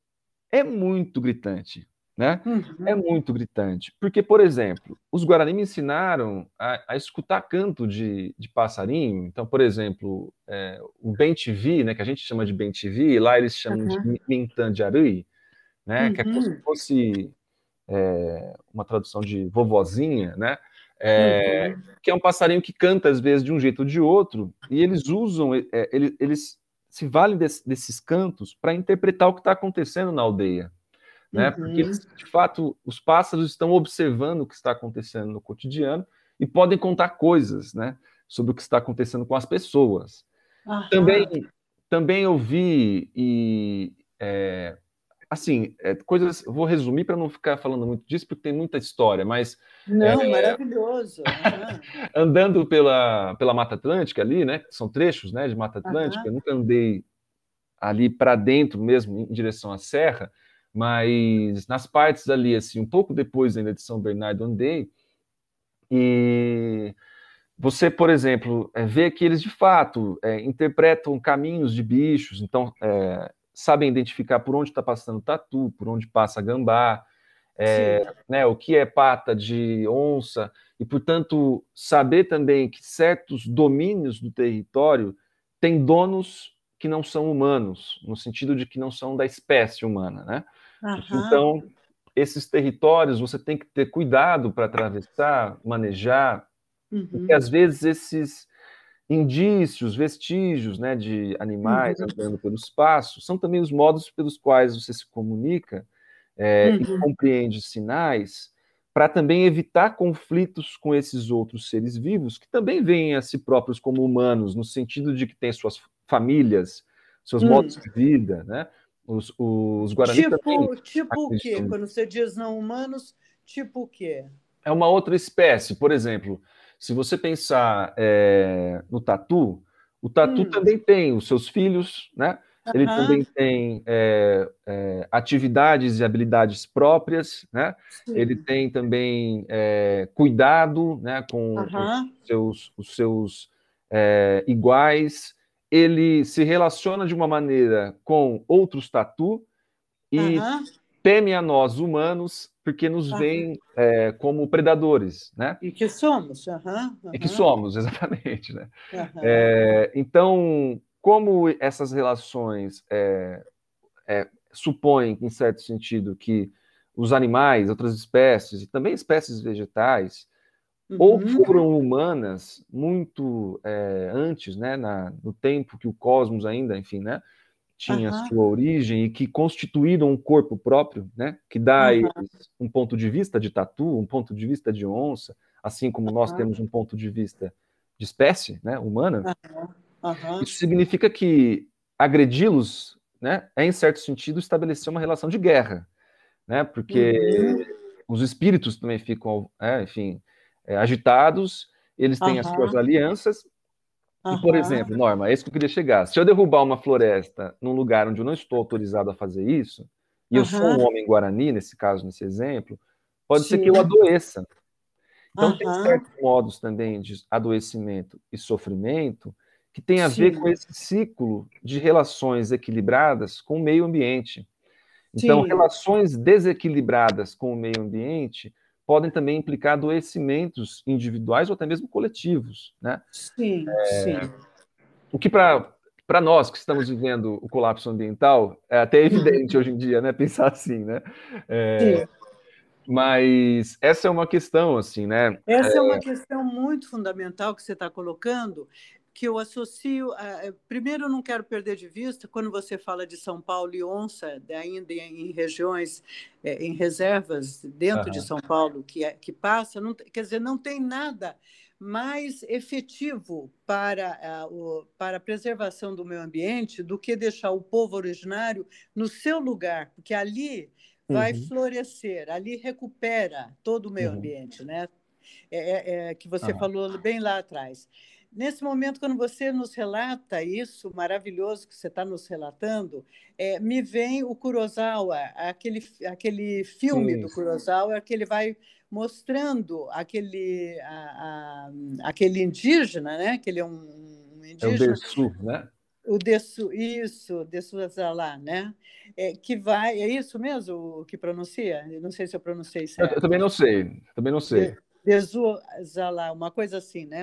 é muito gritante. Né? Uhum. É muito gritante. Porque, por exemplo, os Guarani me ensinaram a, a escutar canto de, de, passarinho. Então, por exemplo, é, o bem TV, né, que a gente chama de bem TV, lá eles chamam uhum. de Mintan de Arui, né, uhum. que é como se uhum. fosse é, uma tradução de vovozinha, né? É, uhum. que é um passarinho que canta às vezes de um jeito ou de outro, e eles usam, é, eles, eles se valem desse, desses cantos para interpretar o que está acontecendo na aldeia né? Uhum. Porque de fato os pássaros estão observando o que está acontecendo no cotidiano e podem contar coisas, né, sobre o que está acontecendo com as pessoas. Uhum. Também, também eu vi e é, assim é, coisas. Vou resumir para não ficar falando muito disso porque tem muita história, mas não, é, maravilhoso. Uhum. andando pela pela Mata Atlântica ali, né? São trechos, né, de Mata Atlântica. Eu nunca andei ali para dentro mesmo, em direção à serra, mas nas partes ali, assim, um pouco depois ainda de São Bernardo andei, e você, por exemplo, é, vê que eles de fato é, interpretam caminhos de bichos, então é, sabem identificar por onde está passando tatu, por onde passa gambá, é, né, o que é pata de onça, e portanto saber também que certos domínios do território têm donos que não são humanos, no sentido de que não são da espécie humana, né? Uhum. Então, esses territórios você tem que ter cuidado para atravessar, manejar, uhum. porque às vezes esses indícios, vestígios né, de animais uhum. andando pelo espaço são também os modos pelos quais você se comunica é, e uhum. compreende sinais para também evitar conflitos com esses outros seres vivos que também veem a si próprios como humanos, no sentido de que têm suas famílias, seus modos hum. de vida, né? Os, os Guarani tipo, também. Tipo o quê? Quando você diz não humanos, tipo o quê? É uma outra espécie. Por exemplo, se você pensar é, no tatu, o tatu hum. também tem os seus filhos, né? Ele também tem é, é, atividades e habilidades próprias, né? Sim. Ele tem também é, cuidado, né, com os seus, os seus é, iguais ele se relaciona de uma maneira com outros tatu e uhum. teme a nós humanos porque nos uhum. veem é, como predadores, né? E que somos, uhum. E que somos, (laughs) exatamente, né? É, então, como essas relações é, é, supõem, em certo sentido, que os animais, outras espécies, e também espécies vegetais, ou uhum. foram humanas muito é, antes, né, na, no tempo que o cosmos ainda, enfim, né, tinha uhum. sua origem e que constituíram um corpo próprio, né, que dá uhum. um ponto de vista de tatu, um ponto de vista de onça, assim como nós temos um ponto de vista de espécie, né, humana. Isso significa que agredi-los, né, é em certo sentido estabelecer uma relação de guerra, né, porque uhum. os espíritos também ficam, é, enfim, é, agitados, eles têm uhum. as suas alianças. Uhum. E, por exemplo, Norma, é isso que eu queria chegar. Se eu derrubar uma floresta num lugar onde eu não estou autorizado a fazer isso, e eu sou um homem guarani, nesse caso, nesse exemplo, pode Sim. ser que eu adoeça. Então, tem certos modos também de adoecimento e sofrimento que tem a Sim. ver com esse ciclo de relações equilibradas com o meio ambiente. Então, Sim. relações desequilibradas com o meio ambiente podem também implicar adoecimentos individuais ou até mesmo coletivos, né? Sim, é, sim. O que para para nós que estamos vivendo o colapso ambiental é até evidente hoje em dia, né? (laughs) Pensar assim, né? É, mas essa é uma questão, assim, né? Essa é, é uma questão muito fundamental que você está colocando, que eu associo. A, primeiro, eu não quero perder de vista, quando você fala de São Paulo e onça, ainda em regiões, é, em reservas dentro uhum. de São Paulo, que, é, que passa, não, quer dizer, não tem nada mais efetivo para, o, para a preservação do meio ambiente do que deixar o povo originário no seu lugar, porque ali vai uhum. florescer, ali recupera todo o meio uhum. ambiente, né? É, é, é que você falou bem lá atrás. Nesse momento, quando você nos relata isso maravilhoso que você está nos relatando, é, me vem o Kurosawa, aquele, aquele filme Sim. do Kurosawa, que ele vai mostrando aquele, a, a, aquele indígena, né? que ele é um, um indígena. É o Dersu, né? O Dessu, isso, Dessuazalá, né? É, que vai, é isso mesmo que pronuncia? Eu não sei se eu pronunciei certo. Eu, eu também não sei, também não sei. Desuzalá, uma coisa assim, né?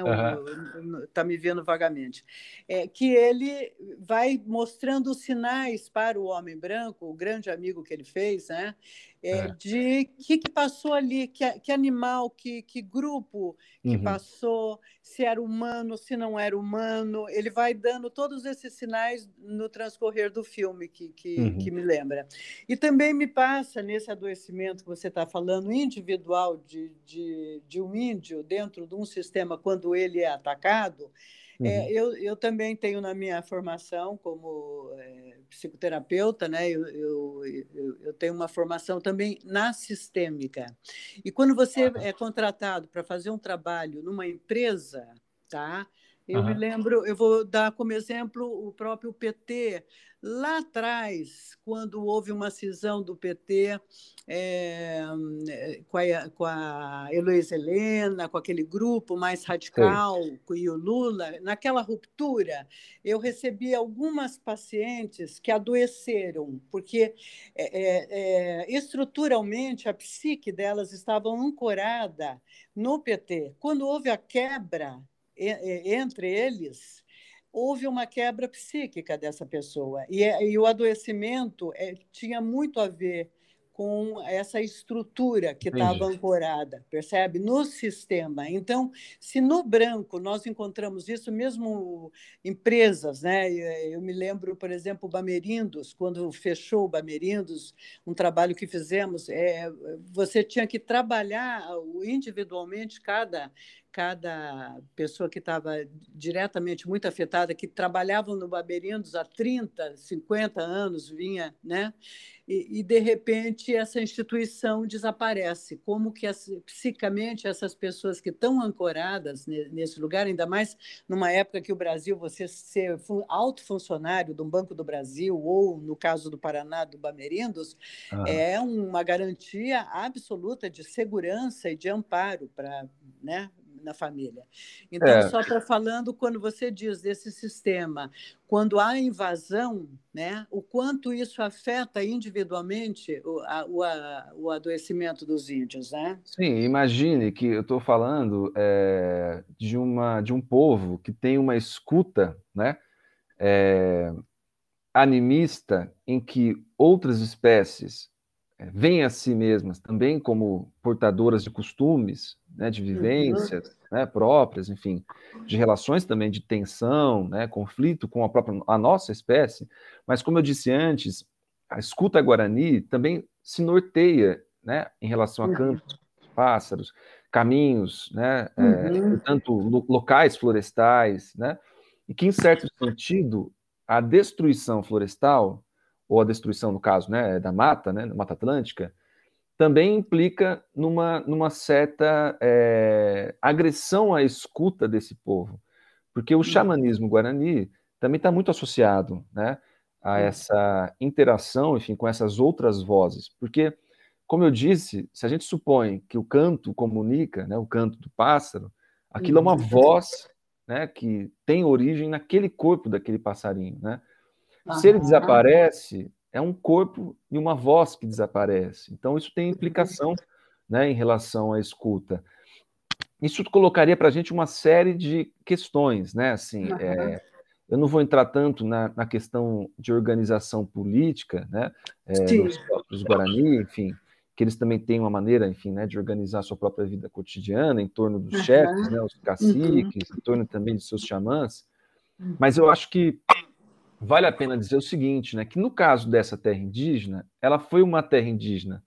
Está me vendo vagamente. É, que ele vai mostrando sinais para o homem branco, o grande amigo que ele fez, né? É, é. de que, que passou ali, que, que animal, que, que grupo que uhum. passou, se era humano, se não era humano. Ele vai dando todos esses sinais no transcorrer do filme, que, que, uhum. que me lembra. E também me passa, nesse adoecimento que você está falando, individual de, de, de um índio dentro de um sistema, quando ele é atacado, uhum. É, eu, eu também tenho na minha formação como é, psicoterapeuta, né? Eu, eu, eu, eu, tenho uma formação também na sistêmica. E quando você é contratado para fazer um trabalho numa empresa, tá? Eu uhum. me lembro, eu vou dar como exemplo o próprio PT. Lá atrás, quando houve uma cisão do PT é, com, a, com a Heloísa Helena, com aquele grupo mais radical, Sim. e o Lula, naquela ruptura, eu recebi algumas pacientes que adoeceram, porque é, é estruturalmente a psique delas estava ancorada no PT. Quando houve a quebra entre eles, houve uma quebra psíquica dessa pessoa. E, e o adoecimento é, tinha muito a ver com essa estrutura que estava ancorada, percebe? No sistema. Então, se no branco nós encontramos isso, mesmo empresas, né? Eu me lembro, por exemplo, o Bamerindos, quando fechou o Bamerindos, um trabalho que fizemos, é, você tinha que trabalhar individualmente cada cada pessoa que estava diretamente muito afetada, que trabalhavam no Baberindos há 30, 50 anos, vinha, né? E, e, de repente essa instituição desaparece. Como que as, psicamente essas pessoas que estão ancoradas nesse lugar, ainda mais numa época que o Brasil, você ser alto funcionário do Banco do Brasil ou no caso do Paraná do Bamerindos, ah. é uma garantia absoluta de segurança e de amparo para, né, na família. Então, é. só para falando, quando você diz desse sistema, quando há invasão, né, o quanto isso afeta individualmente o, a, o, a, o adoecimento dos índios, né? Sim, imagine que eu estou falando é, de, uma, de um povo que tem uma escuta, né, é, animista, em que outras espécies é, veem a si mesmas também como portadoras de costumes, né, de uhum. vivências uhum. né, próprias, enfim, de relações também de tensão, né, conflito com a própria a nossa espécie. Mas como eu disse antes, a escuta guarani também se norteia, né, em relação a uhum. cantos, pássaros, caminhos, né, é, uhum. é, tanto locais florestais, né, e que em certo sentido a destruição florestal ou a destruição, no caso, né, da mata, né, Mata Atlântica, também implica numa, numa certa é, agressão à escuta desse povo, porque o xamanismo guarani também está muito associado, né, a essa interação, enfim, com essas outras vozes, porque, como eu disse, se a gente supõe que o canto comunica, né, o canto do pássaro, aquilo é uma uhum. voz, né, que tem origem naquele corpo daquele passarinho, né, se ele desaparece, é um corpo e uma voz que desaparece. Então, isso tem implicação né, em relação à escuta. Isso colocaria para a gente uma série de questões, né? Assim, uhum. é, eu não vou entrar tanto na, na questão de organização política, né? É, dos próprios Guarani, enfim, que eles também têm uma maneira, enfim, né, de organizar a sua própria vida cotidiana em torno dos uhum. chefes, né, os caciques, uhum. em torno também de seus xamãs. Mas eu acho que vale a pena dizer o seguinte, né, que no caso dessa terra indígena, ela foi uma terra indígena,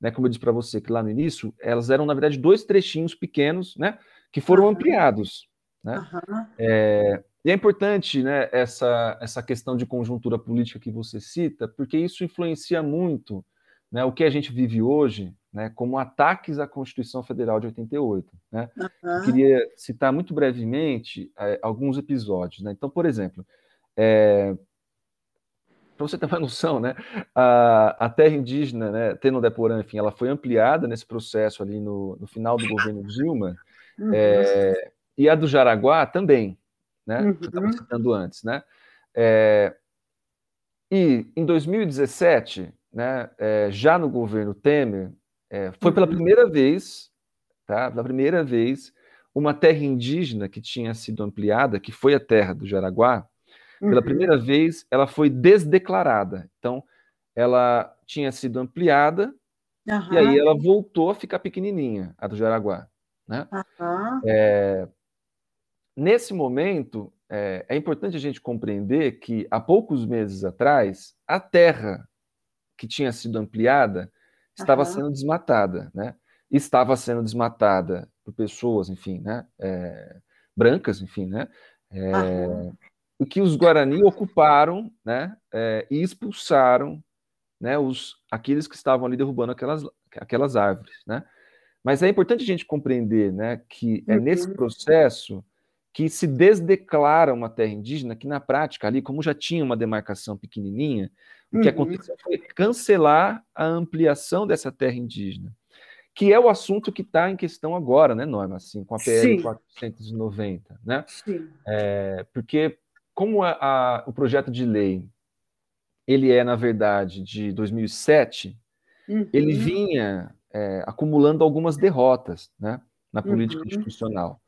né, como eu disse para você que lá no início, elas eram na verdade dois trechinhos pequenos, né, que foram uhum. ampliados, né? Uhum. É, e é importante, né, essa essa questão de conjuntura política que você cita, porque isso influencia muito, né, o que a gente vive hoje, né, como ataques à Constituição Federal de 88, né? Uhum. Eu queria citar muito brevemente é, alguns episódios, né? Então, por exemplo, é, para você ter uma (laughs) noção, né, a, a terra indígena, né, Tenodeporã, enfim, ela foi ampliada nesse processo ali no, no final do governo Dilma, uhum. é, e a do Jaraguá também, né, uhum. que eu estava citando antes, né, É, e em 2017, né, é, já no governo Temer, é, foi pela uhum. primeira vez, tá, pela primeira vez, uma terra indígena que tinha sido ampliada, que foi a terra do Jaraguá, pela uhum. primeira vez ela foi desdeclarada. Então, ela tinha sido ampliada uhum. e aí ela voltou a ficar pequenininha, a do Jaraguá. Né? Uhum. É, nesse momento, é, é, importante a gente compreender que há poucos meses atrás, a terra que tinha sido ampliada estava sendo desmatada, né? Estava sendo desmatada por pessoas, enfim, né? É, brancas, enfim, né? É, e que os Guarani ocuparam, né? É, e expulsaram, né? Os aqueles que estavam ali derrubando aquelas aquelas árvores, né? Mas é importante a gente compreender, né? Que é nesse uhum. processo que se desdeclara uma terra indígena, que na prática ali, como já tinha uma demarcação pequenininha, o que uhum. aconteceu foi cancelar a ampliação dessa terra indígena que é o assunto que está em questão agora, né, Norma? Assim, com a PL Sim. 490, né? Sim. É, porque como a, a, o projeto de lei ele é na verdade de 2007, uhum. ele vinha é, acumulando algumas derrotas, né, na política uhum. institucional.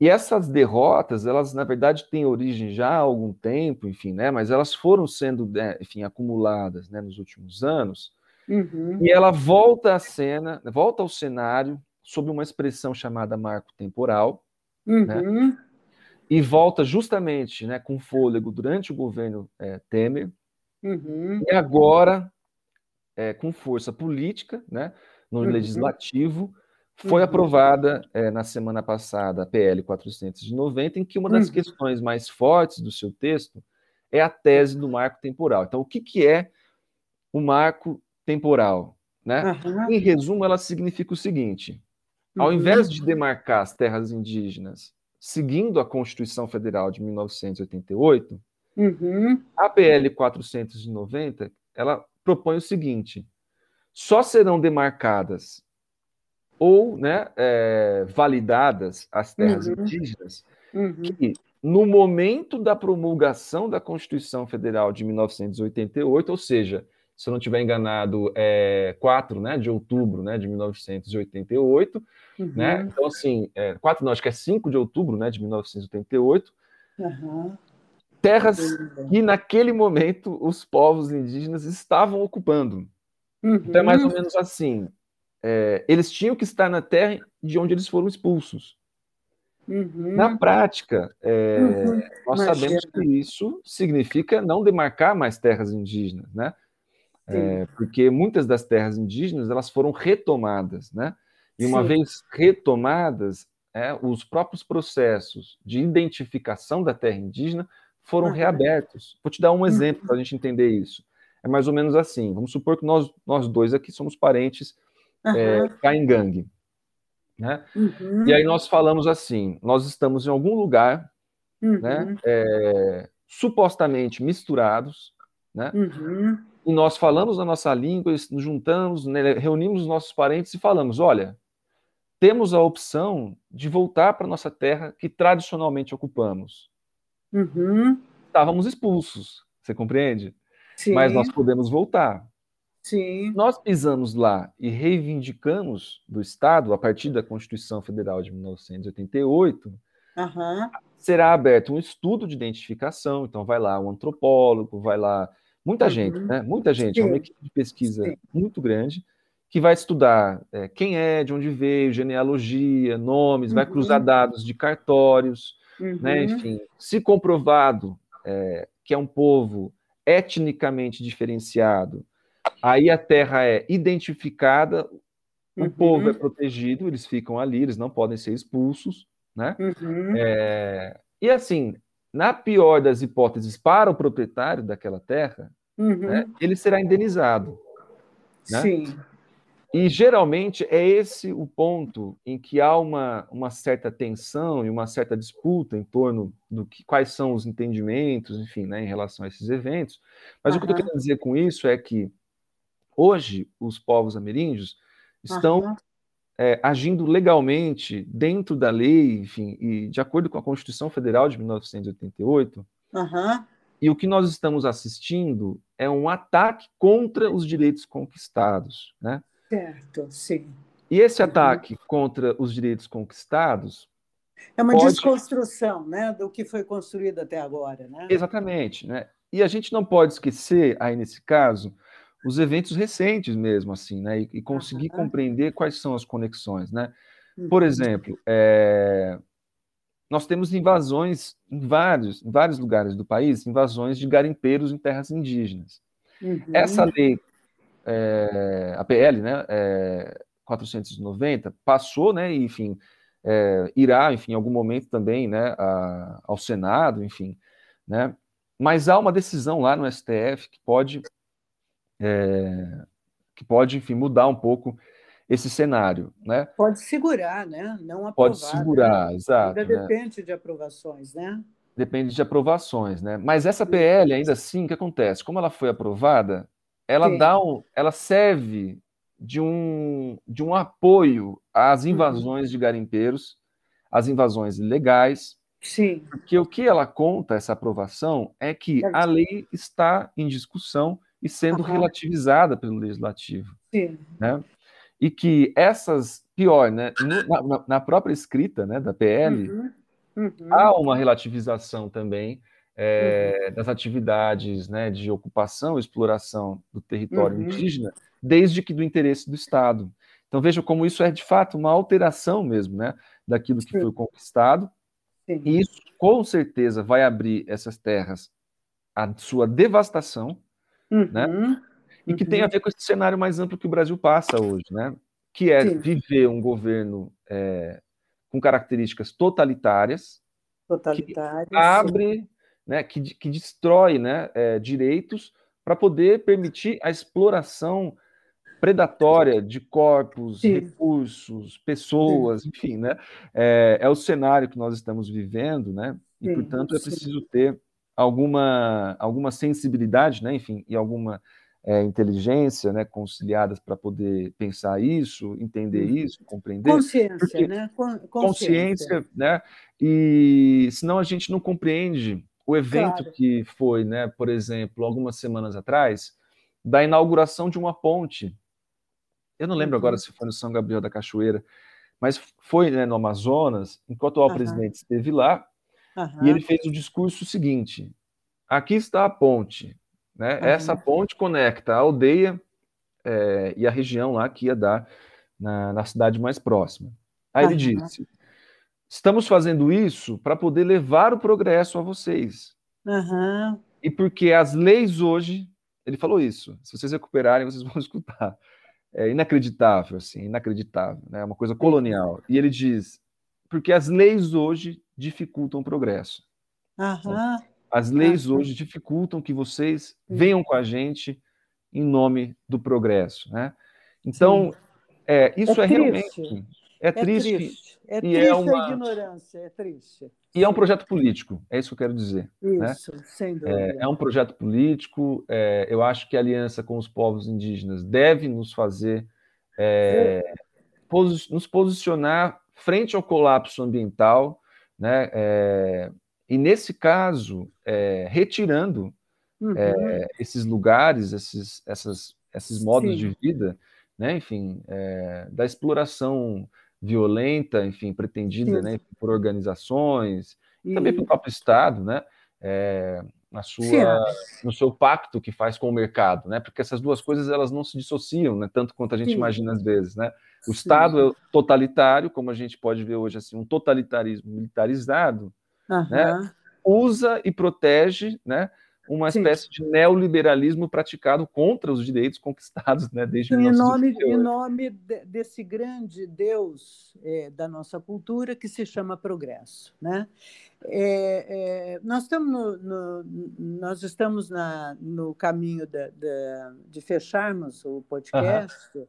E essas derrotas, elas na verdade têm origem já há algum tempo, enfim, né? Mas elas foram sendo, né, enfim, acumuladas, né, nos últimos anos Uhum. E ela volta à cena, volta ao cenário sob uma expressão chamada marco temporal, né? E volta justamente né, com fôlego durante o governo é, Temer, uhum. e agora, é, com força política, né, no uhum. legislativo, foi uhum. aprovada é, na semana passada a PL 490, em que uma das uhum. questões mais fortes do seu texto é a tese do marco temporal. Então, o que, que é o marco temporal. Né? Em resumo, ela significa o seguinte: ao uhum. invés de demarcar as terras indígenas seguindo a Constituição Federal de 1988, uhum. a PL 490 ela propõe o seguinte: só serão demarcadas ou né, é, validadas as terras uhum. indígenas uhum. que, no momento da promulgação da Constituição Federal de 1988, ou seja, se eu não estiver enganado, é 4 né, de outubro né, de 1988. Uhum. Né? Então, assim, é, 4 não, acho que é 5 de outubro né, de 1988. Uhum. Terras que, naquele momento, os povos indígenas estavam ocupando. Uhum. Então, é mais ou menos assim. É, eles tinham que estar na terra de onde eles foram expulsos. Uhum. Na prática, é, uhum. nós Imagina. sabemos que isso significa não demarcar mais terras indígenas, né? É, porque muitas das terras indígenas elas foram retomadas, né? E uma Sim. vez retomadas, é, os próprios processos de identificação da terra indígena foram uhum. reabertos. Vou te dar um exemplo uhum. para a gente entender isso. É mais ou menos assim. Vamos supor que nós, nós dois aqui somos parentes uhum. é, Caingangue. Né? Uhum. E aí nós falamos assim: nós estamos em algum lugar, né, uhum. é, supostamente misturados, né? E nós falamos a nossa língua, nos juntamos, né, reunimos os nossos parentes e falamos: olha, temos a opção de voltar para nossa terra que tradicionalmente ocupamos. Uhum. Estávamos expulsos, você compreende? Sim. Mas nós podemos voltar. Sim. Nós pisamos lá e reivindicamos do Estado, a partir da Constituição Federal de 1988, uhum. será aberto um estudo de identificação. Então, vai lá um antropólogo, vai lá Muita uhum. gente, né? Muita gente, Sim. é uma equipe de pesquisa Sim. muito grande que vai estudar é, quem é, de onde veio, genealogia, nomes, uhum. vai cruzar uhum. dados de cartórios, né? uhum. né? Enfim, se comprovado é, que é um povo etnicamente diferenciado, aí a terra é identificada, o uhum. povo é protegido, eles ficam ali, eles não podem ser expulsos, né? Uhum. É, e assim, na pior das hipóteses, para o proprietário daquela terra, uhum. né, ele será indenizado. Né? Sim. E geralmente é esse o ponto em que há uma, uma certa tensão e uma certa disputa em torno do que quais são os entendimentos, enfim, né, em relação a esses eventos. Mas uhum. o que eu estou querendo dizer com isso é que hoje os povos ameríndios estão uhum é, agindo legalmente dentro da lei, enfim, e de acordo com a Constituição Federal de 1988, uhum. E o que nós estamos assistindo é um ataque contra os direitos conquistados. Né? Certo, sim. E esse uhum. ataque contra os direitos conquistados. É uma pode... desconstrução né, do que foi construído até agora. Né? Exatamente. Né? E a gente não pode esquecer, aí nesse caso, os eventos recentes mesmo, assim, né? E, e conseguir uhum. compreender quais são as conexões, né? Por uhum. exemplo, é, nós temos invasões em vários, em vários lugares do país, invasões de garimpeiros em terras indígenas. Uhum. Essa lei, é, a PL, né, é, 490, passou, né, enfim, é, irá, enfim, em algum momento também, né, a, ao Senado, enfim, né, mas há uma decisão lá no STF que pode, é, que pode, enfim, mudar um pouco esse cenário, né? Pode segurar, né? Não aprovar. Pode segurar, né? exato. Ainda né? depende de aprovações, né? Depende de aprovações, né? Mas essa PL, ainda assim, o que acontece? Como ela foi aprovada, ela Sim. dá um, ela serve de um, de um apoio às uhum. invasões de garimpeiros, às invasões ilegais. Sim. Porque o que ela conta, essa aprovação, é que a lei está em discussão e sendo uhum. relativizada pelo legislativo. Sim. Né? e que essas, pior, né, na, na própria escrita né, da PL, uhum, uhum. há uma relativização também é, uhum. das atividades né, de ocupação e exploração do território uhum. indígena, desde que do interesse do Estado. Então veja como isso é de fato uma alteração mesmo né, daquilo que foi conquistado, Sim. e isso com certeza vai abrir essas terras à sua devastação, né? Uhum e que tem a uhum. ver com esse cenário mais amplo que o Brasil passa hoje, né? Que é Sim. viver um governo é, com características totalitárias, totalitárias que abre, né, que, que destrói né, é, direitos para poder permitir a exploração predatória de corpos, Sim. recursos, pessoas, enfim, né? É, é, o cenário que nós estamos vivendo, né? E, Sim. portanto, é preciso ter alguma, alguma sensibilidade, né? Enfim, e alguma é, inteligência, né, conciliadas para poder pensar isso, entender uhum. isso, compreender. Consciência, Porque, né? Consciência. consciência, né? E senão a gente não compreende o evento claro. que foi, né, por exemplo, algumas semanas atrás, da inauguração de uma ponte. Eu não lembro uhum. agora se foi no São Gabriel da Cachoeira, mas foi né, no Amazonas, enquanto o uhum. presidente esteve lá, e ele fez o discurso seguinte: aqui está a ponte, né? Uhum. Essa ponte conecta a aldeia é, e a região lá que ia dar na, na cidade mais próxima. Aí uhum. ele disse: estamos fazendo isso para poder levar o progresso a vocês. Uhum. E porque as leis hoje, ele falou isso, se vocês recuperarem, vocês (laughs) vão escutar. É inacreditável, assim, inacreditável, né? É uma coisa colonial. E ele diz: porque as leis hoje dificultam o progresso. As leis hoje dificultam que vocês venham com a gente em nome do progresso, né? Então, é, isso é, é realmente é, é triste. triste. É e triste é uma... a ignorância, é triste. E é um projeto político, é isso que eu quero dizer. Né? Isso, né? sem dúvida. É, é um projeto político. É, eu acho que a aliança com os povos indígenas deve nos fazer é, posi nos posicionar frente ao colapso ambiental, né? É, e nesse caso, é, retirando uhum. é, esses lugares, esses, essas, esses modos Sim. de vida, né, enfim, é, da exploração violenta, enfim, pretendida né, por organizações, e... também pelo próprio Estado, né, é, na sua, no seu pacto que faz com o mercado, né, porque essas duas coisas elas não se dissociam, né, tanto quanto a gente imagina às vezes, né. O Estado é totalitário, como a gente pode ver hoje, assim, um totalitarismo militarizado, uhum. né, usa e protege né, uma Sim. espécie de neoliberalismo praticado contra os direitos conquistados né, desde em nome, em nome desse grande Deus é, da nossa cultura que se chama progresso. Né? É, é, nós estamos no, no, nós estamos na, no caminho de, de, de fecharmos o podcast. Uhum.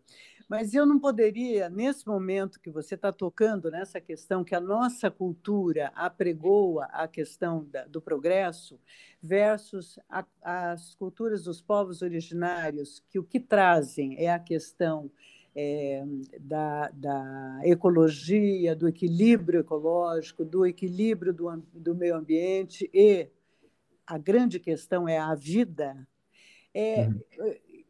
Mas eu não poderia, nesse momento que você está tocando nessa questão que a nossa cultura apregoa a questão da, do progresso versus a, as culturas dos povos originários, que o que trazem é a questão é, da, da, ecologia, do equilíbrio ecológico, do equilíbrio do, do meio ambiente e a grande questão é a vida, é, uhum.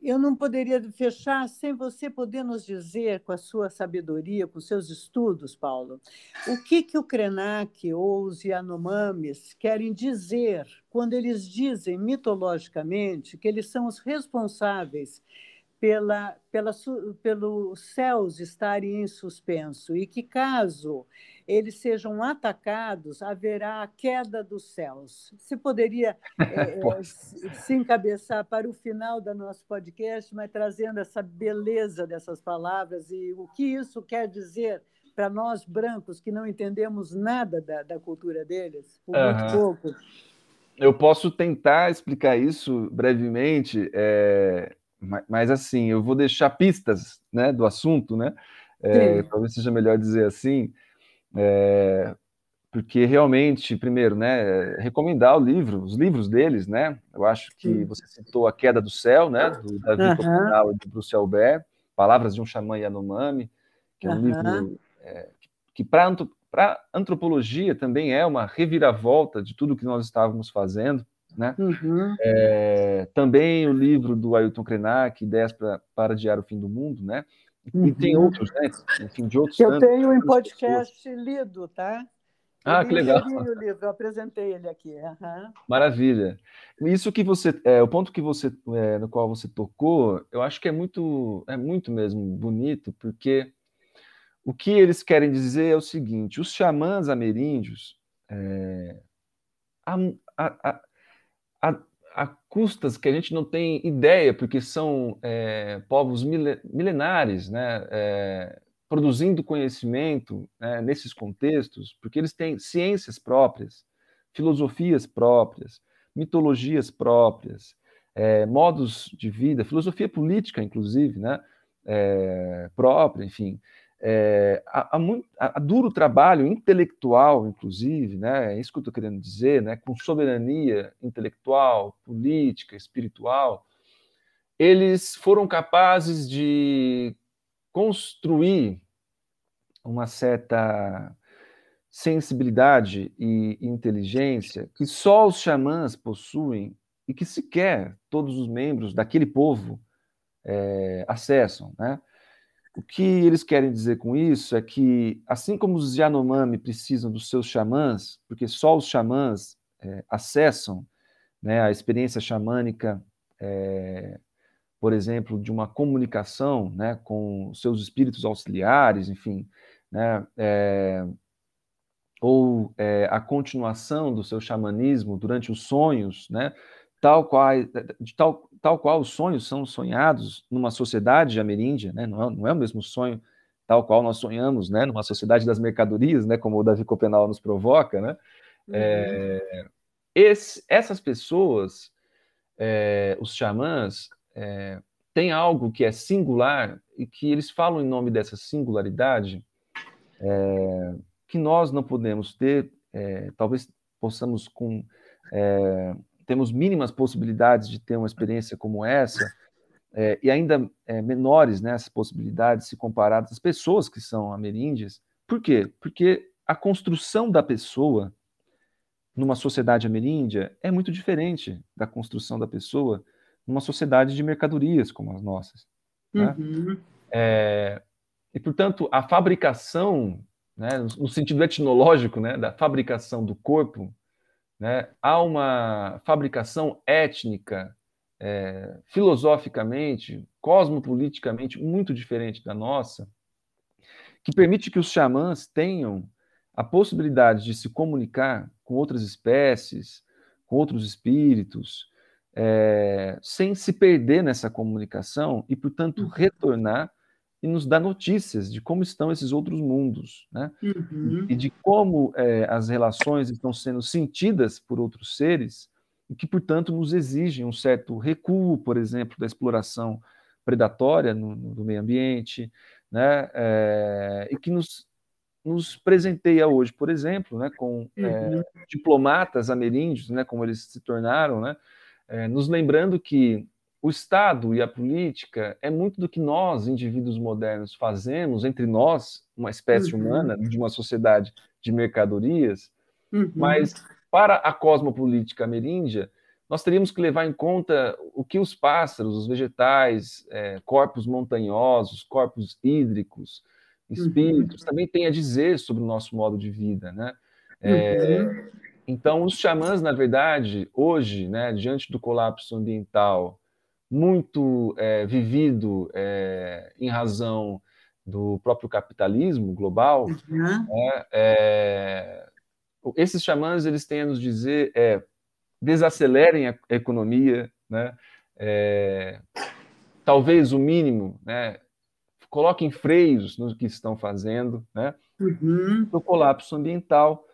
Eu não poderia fechar sem você poder nos dizer, com a sua sabedoria, com os seus estudos, Paulo, o que, que o Krenak ou os Yanomamis querem dizer quando eles dizem mitologicamente que eles são os responsáveis pela, pela, pelos céus estarem em suspenso e que, caso eles sejam atacados, haverá a queda dos céus. Você poderia (laughs) é, se encabeçar para o final do nosso podcast, mas trazendo essa beleza dessas palavras e o que isso quer dizer para nós brancos que não entendemos nada da, da cultura deles, por uhum. muito pouco. Eu posso tentar explicar isso brevemente. É mas assim, eu vou deixar pistas né, do assunto, né? É, talvez seja melhor dizer assim, é, porque realmente, primeiro, né, recomendar o livro, os livros deles, né? Eu acho que você citou A Queda do Céu, né, do Davi uhum. E do Bruce Albert, Palavras de um Xamã Yanomami, que é um uhum. livro é, que para antropologia também é uma reviravolta de tudo que nós estávamos fazendo, né? Uhum. É, também o livro do Ailton Krenak, Ideias para, para Adiar o Fim do Mundo, né? Uhum. E tem outros, né? Enfim, de outros Eu tenho em podcast pessoas. lido, tá? Eu ah, que legal. o livro, eu apresentei ele aqui. Uhum. Maravilha. Isso que você, é, o ponto que você, é, no qual você tocou, eu acho que é muito, é muito mesmo bonito, porque o que eles querem dizer é o seguinte: os xamãs ameríndios, é, a, a, a, a, custas que a gente não tem ideia, porque são é, povos milenares, né, é, produzindo conhecimento né, nesses contextos, porque eles têm ciências próprias, filosofias próprias, mitologias próprias, é, modos de vida, filosofia política, inclusive, né, é, própria, enfim é, há, há, há, duro trabalho intelectual, inclusive, né, é isso que eu estou querendo dizer, né, com soberania intelectual, política, espiritual, eles foram capazes de construir uma certa sensibilidade e inteligência que só os xamãs possuem e que sequer todos os membros daquele povo é, acessam, né? O que eles querem dizer com isso é que, assim como os Yanomami precisam dos seus xamãs, porque só os xamãs é, acessam né, a experiência xamânica, é, por exemplo, de uma comunicação né, com seus espíritos auxiliares, enfim, né, é, ou é, a continuação do seu xamanismo durante os sonhos, né, tal qual, de tal, tal qual os sonhos são sonhados numa sociedade ameríndia, né? não, é, não é o mesmo sonho tal qual nós sonhamos, né? numa sociedade das mercadorias, né? como o Davi Copenal nos provoca, né? Uhum. É, esse, essas pessoas, é, os xamãs, é, têm algo que é singular e que eles falam em nome dessa singularidade é, que nós não podemos ter, talvez possamos com temos mínimas possibilidades de ter uma experiência como essa, é, e ainda é, menores né, essas possibilidades se comparadas às pessoas que são ameríndias. Por quê? Porque a construção da pessoa numa sociedade ameríndia é muito diferente da construção da pessoa numa sociedade de mercadorias como as nossas. Né? Uhum. É, e, portanto, a fabricação, né, no sentido etnológico, né, da fabricação do corpo, né? Há uma fabricação étnica, é, filosoficamente, cosmopoliticamente muito diferente da nossa, que permite que os xamãs tenham a possibilidade de se comunicar com outras espécies, com outros espíritos, é, sem se perder nessa comunicação e, portanto, uhum. retornar e nos dá notícias de como estão esses outros mundos, né? Uhum. E de como é, as relações estão sendo sentidas por outros seres e que, portanto, nos exigem um certo recuo, por exemplo, da exploração predatória no, no meio ambiente, né? É, e que nos, nos presenteia hoje, por exemplo, né, com é, uhum. diplomatas ameríndios, né, como eles se tornaram, né, é, nos lembrando que o Estado e a política é muito do que nós, indivíduos modernos, fazemos entre nós, uma espécie uhum. humana, de uma sociedade de mercadorias, uhum. mas para a cosmopolítica ameríndia, nós teríamos que levar em conta o que os pássaros, os vegetais, é, corpos montanhosos, corpos hídricos, espíritos, uhum. também têm a dizer sobre o nosso modo de vida, né? É, uhum. Então, os xamãs, na verdade, hoje, né, diante do colapso ambiental muito é, vivido é, em razão do próprio capitalismo global, uhum. É, esses xamãs eles têm a nos dizer é, desacelerem a economia, né, é, talvez o mínimo, né, coloquem freios no que estão fazendo, né, uhum. o colapso ambiental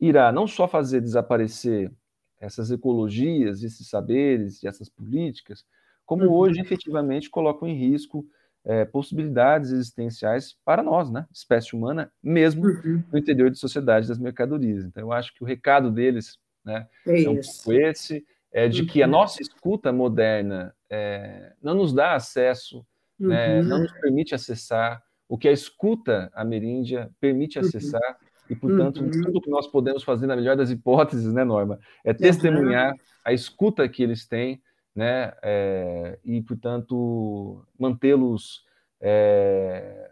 irá não só fazer desaparecer essas ecologias, esses saberes e essas políticas, como uhum. hoje efetivamente colocam em risco é, possibilidades existenciais para nós, né, espécie humana, mesmo uhum. no interior de sociedades das mercadorias. Então, eu acho que o recado deles né, é, é um pouco esse, é de que a uhum. nossa escuta moderna é, não nos dá acesso, né, não nos permite acessar o que a escuta ameríndia permite acessar, e, portanto, uhum. tudo que nós podemos fazer, na melhor das hipóteses, né, Norma, é testemunhar uhum. a escuta que eles têm, né, é, e, portanto, mantê-los é,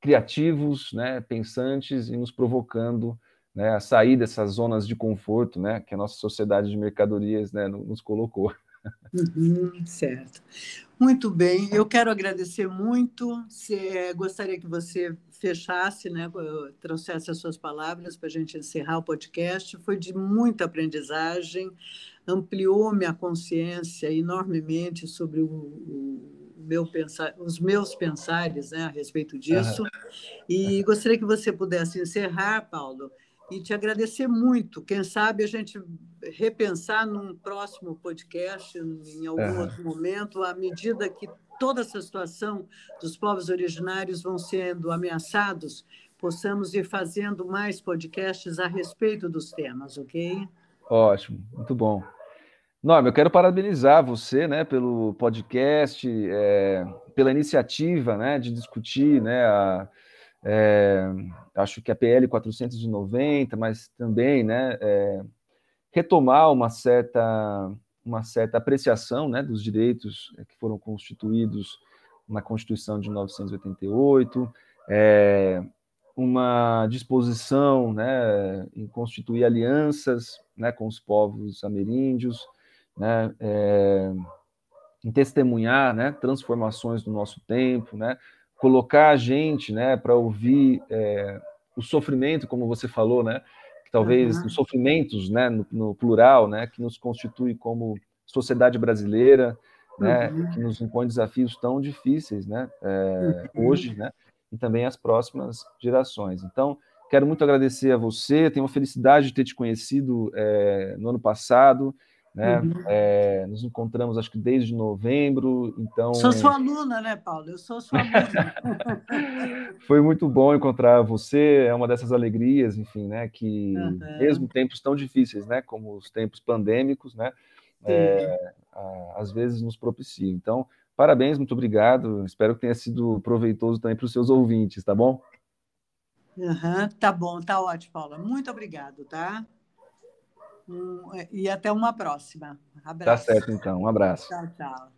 criativos, né, pensantes e nos provocando né, a sair dessas zonas de conforto, né, que a nossa sociedade de mercadorias né, nos colocou. Uhum, certo. Muito bem, eu quero agradecer muito. Se, gostaria que você fechasse, né, trouxesse as suas palavras para a gente encerrar o podcast. Foi de muita aprendizagem, ampliou minha consciência enormemente sobre o, o meu pensar, os meus pensares né, a respeito disso. Uhum. E gostaria que você pudesse encerrar, Paulo, e te agradecer muito. Quem sabe a gente repensar num próximo podcast, em algum uhum. outro momento, à medida que toda essa situação dos povos originários vão sendo ameaçados, possamos ir fazendo mais podcasts a respeito dos temas, ok? Ótimo, muito bom. Norma, eu quero parabenizar você, né, pelo podcast, é, pela iniciativa, né, de discutir, né, a, é, acho que a PL 490, mas também, né, é, retomar uma certa uma certa apreciação né, dos direitos que foram constituídos na Constituição de 1988, é, uma disposição né, em constituir alianças né, com os povos ameríndios, né, é, em testemunhar né, transformações do nosso tempo, né, colocar a gente né, para ouvir é, o sofrimento, como você falou, né, talvez uhum. os sofrimentos, né, no, no, plural, né, que nos constitui como sociedade brasileira, né, uhum. que nos impõe desafios tão difíceis, né, é, uhum. hoje, né, e também as próximas gerações. Então, quero muito agradecer a você, tenho a felicidade de ter te conhecido é, no ano passado, né? Uhum. É, nos encontramos acho que desde novembro, então. Sou sua aluna, né, Paulo? Eu sou sua aluna. (laughs) Foi muito bom encontrar você, é uma dessas alegrias, enfim, né? Que uhum. mesmo tempos tão difíceis, né? Como os tempos pandêmicos, né? É, às vezes nos propiciam. Então, parabéns, muito obrigado. Espero que tenha sido proveitoso também para os seus ouvintes, tá bom? Uhum, tá bom, tá ótimo, Paula. Muito obrigado, tá? Um, e até uma próxima. Abraço. Tá certo, então. Um abraço. Tchau, tchau.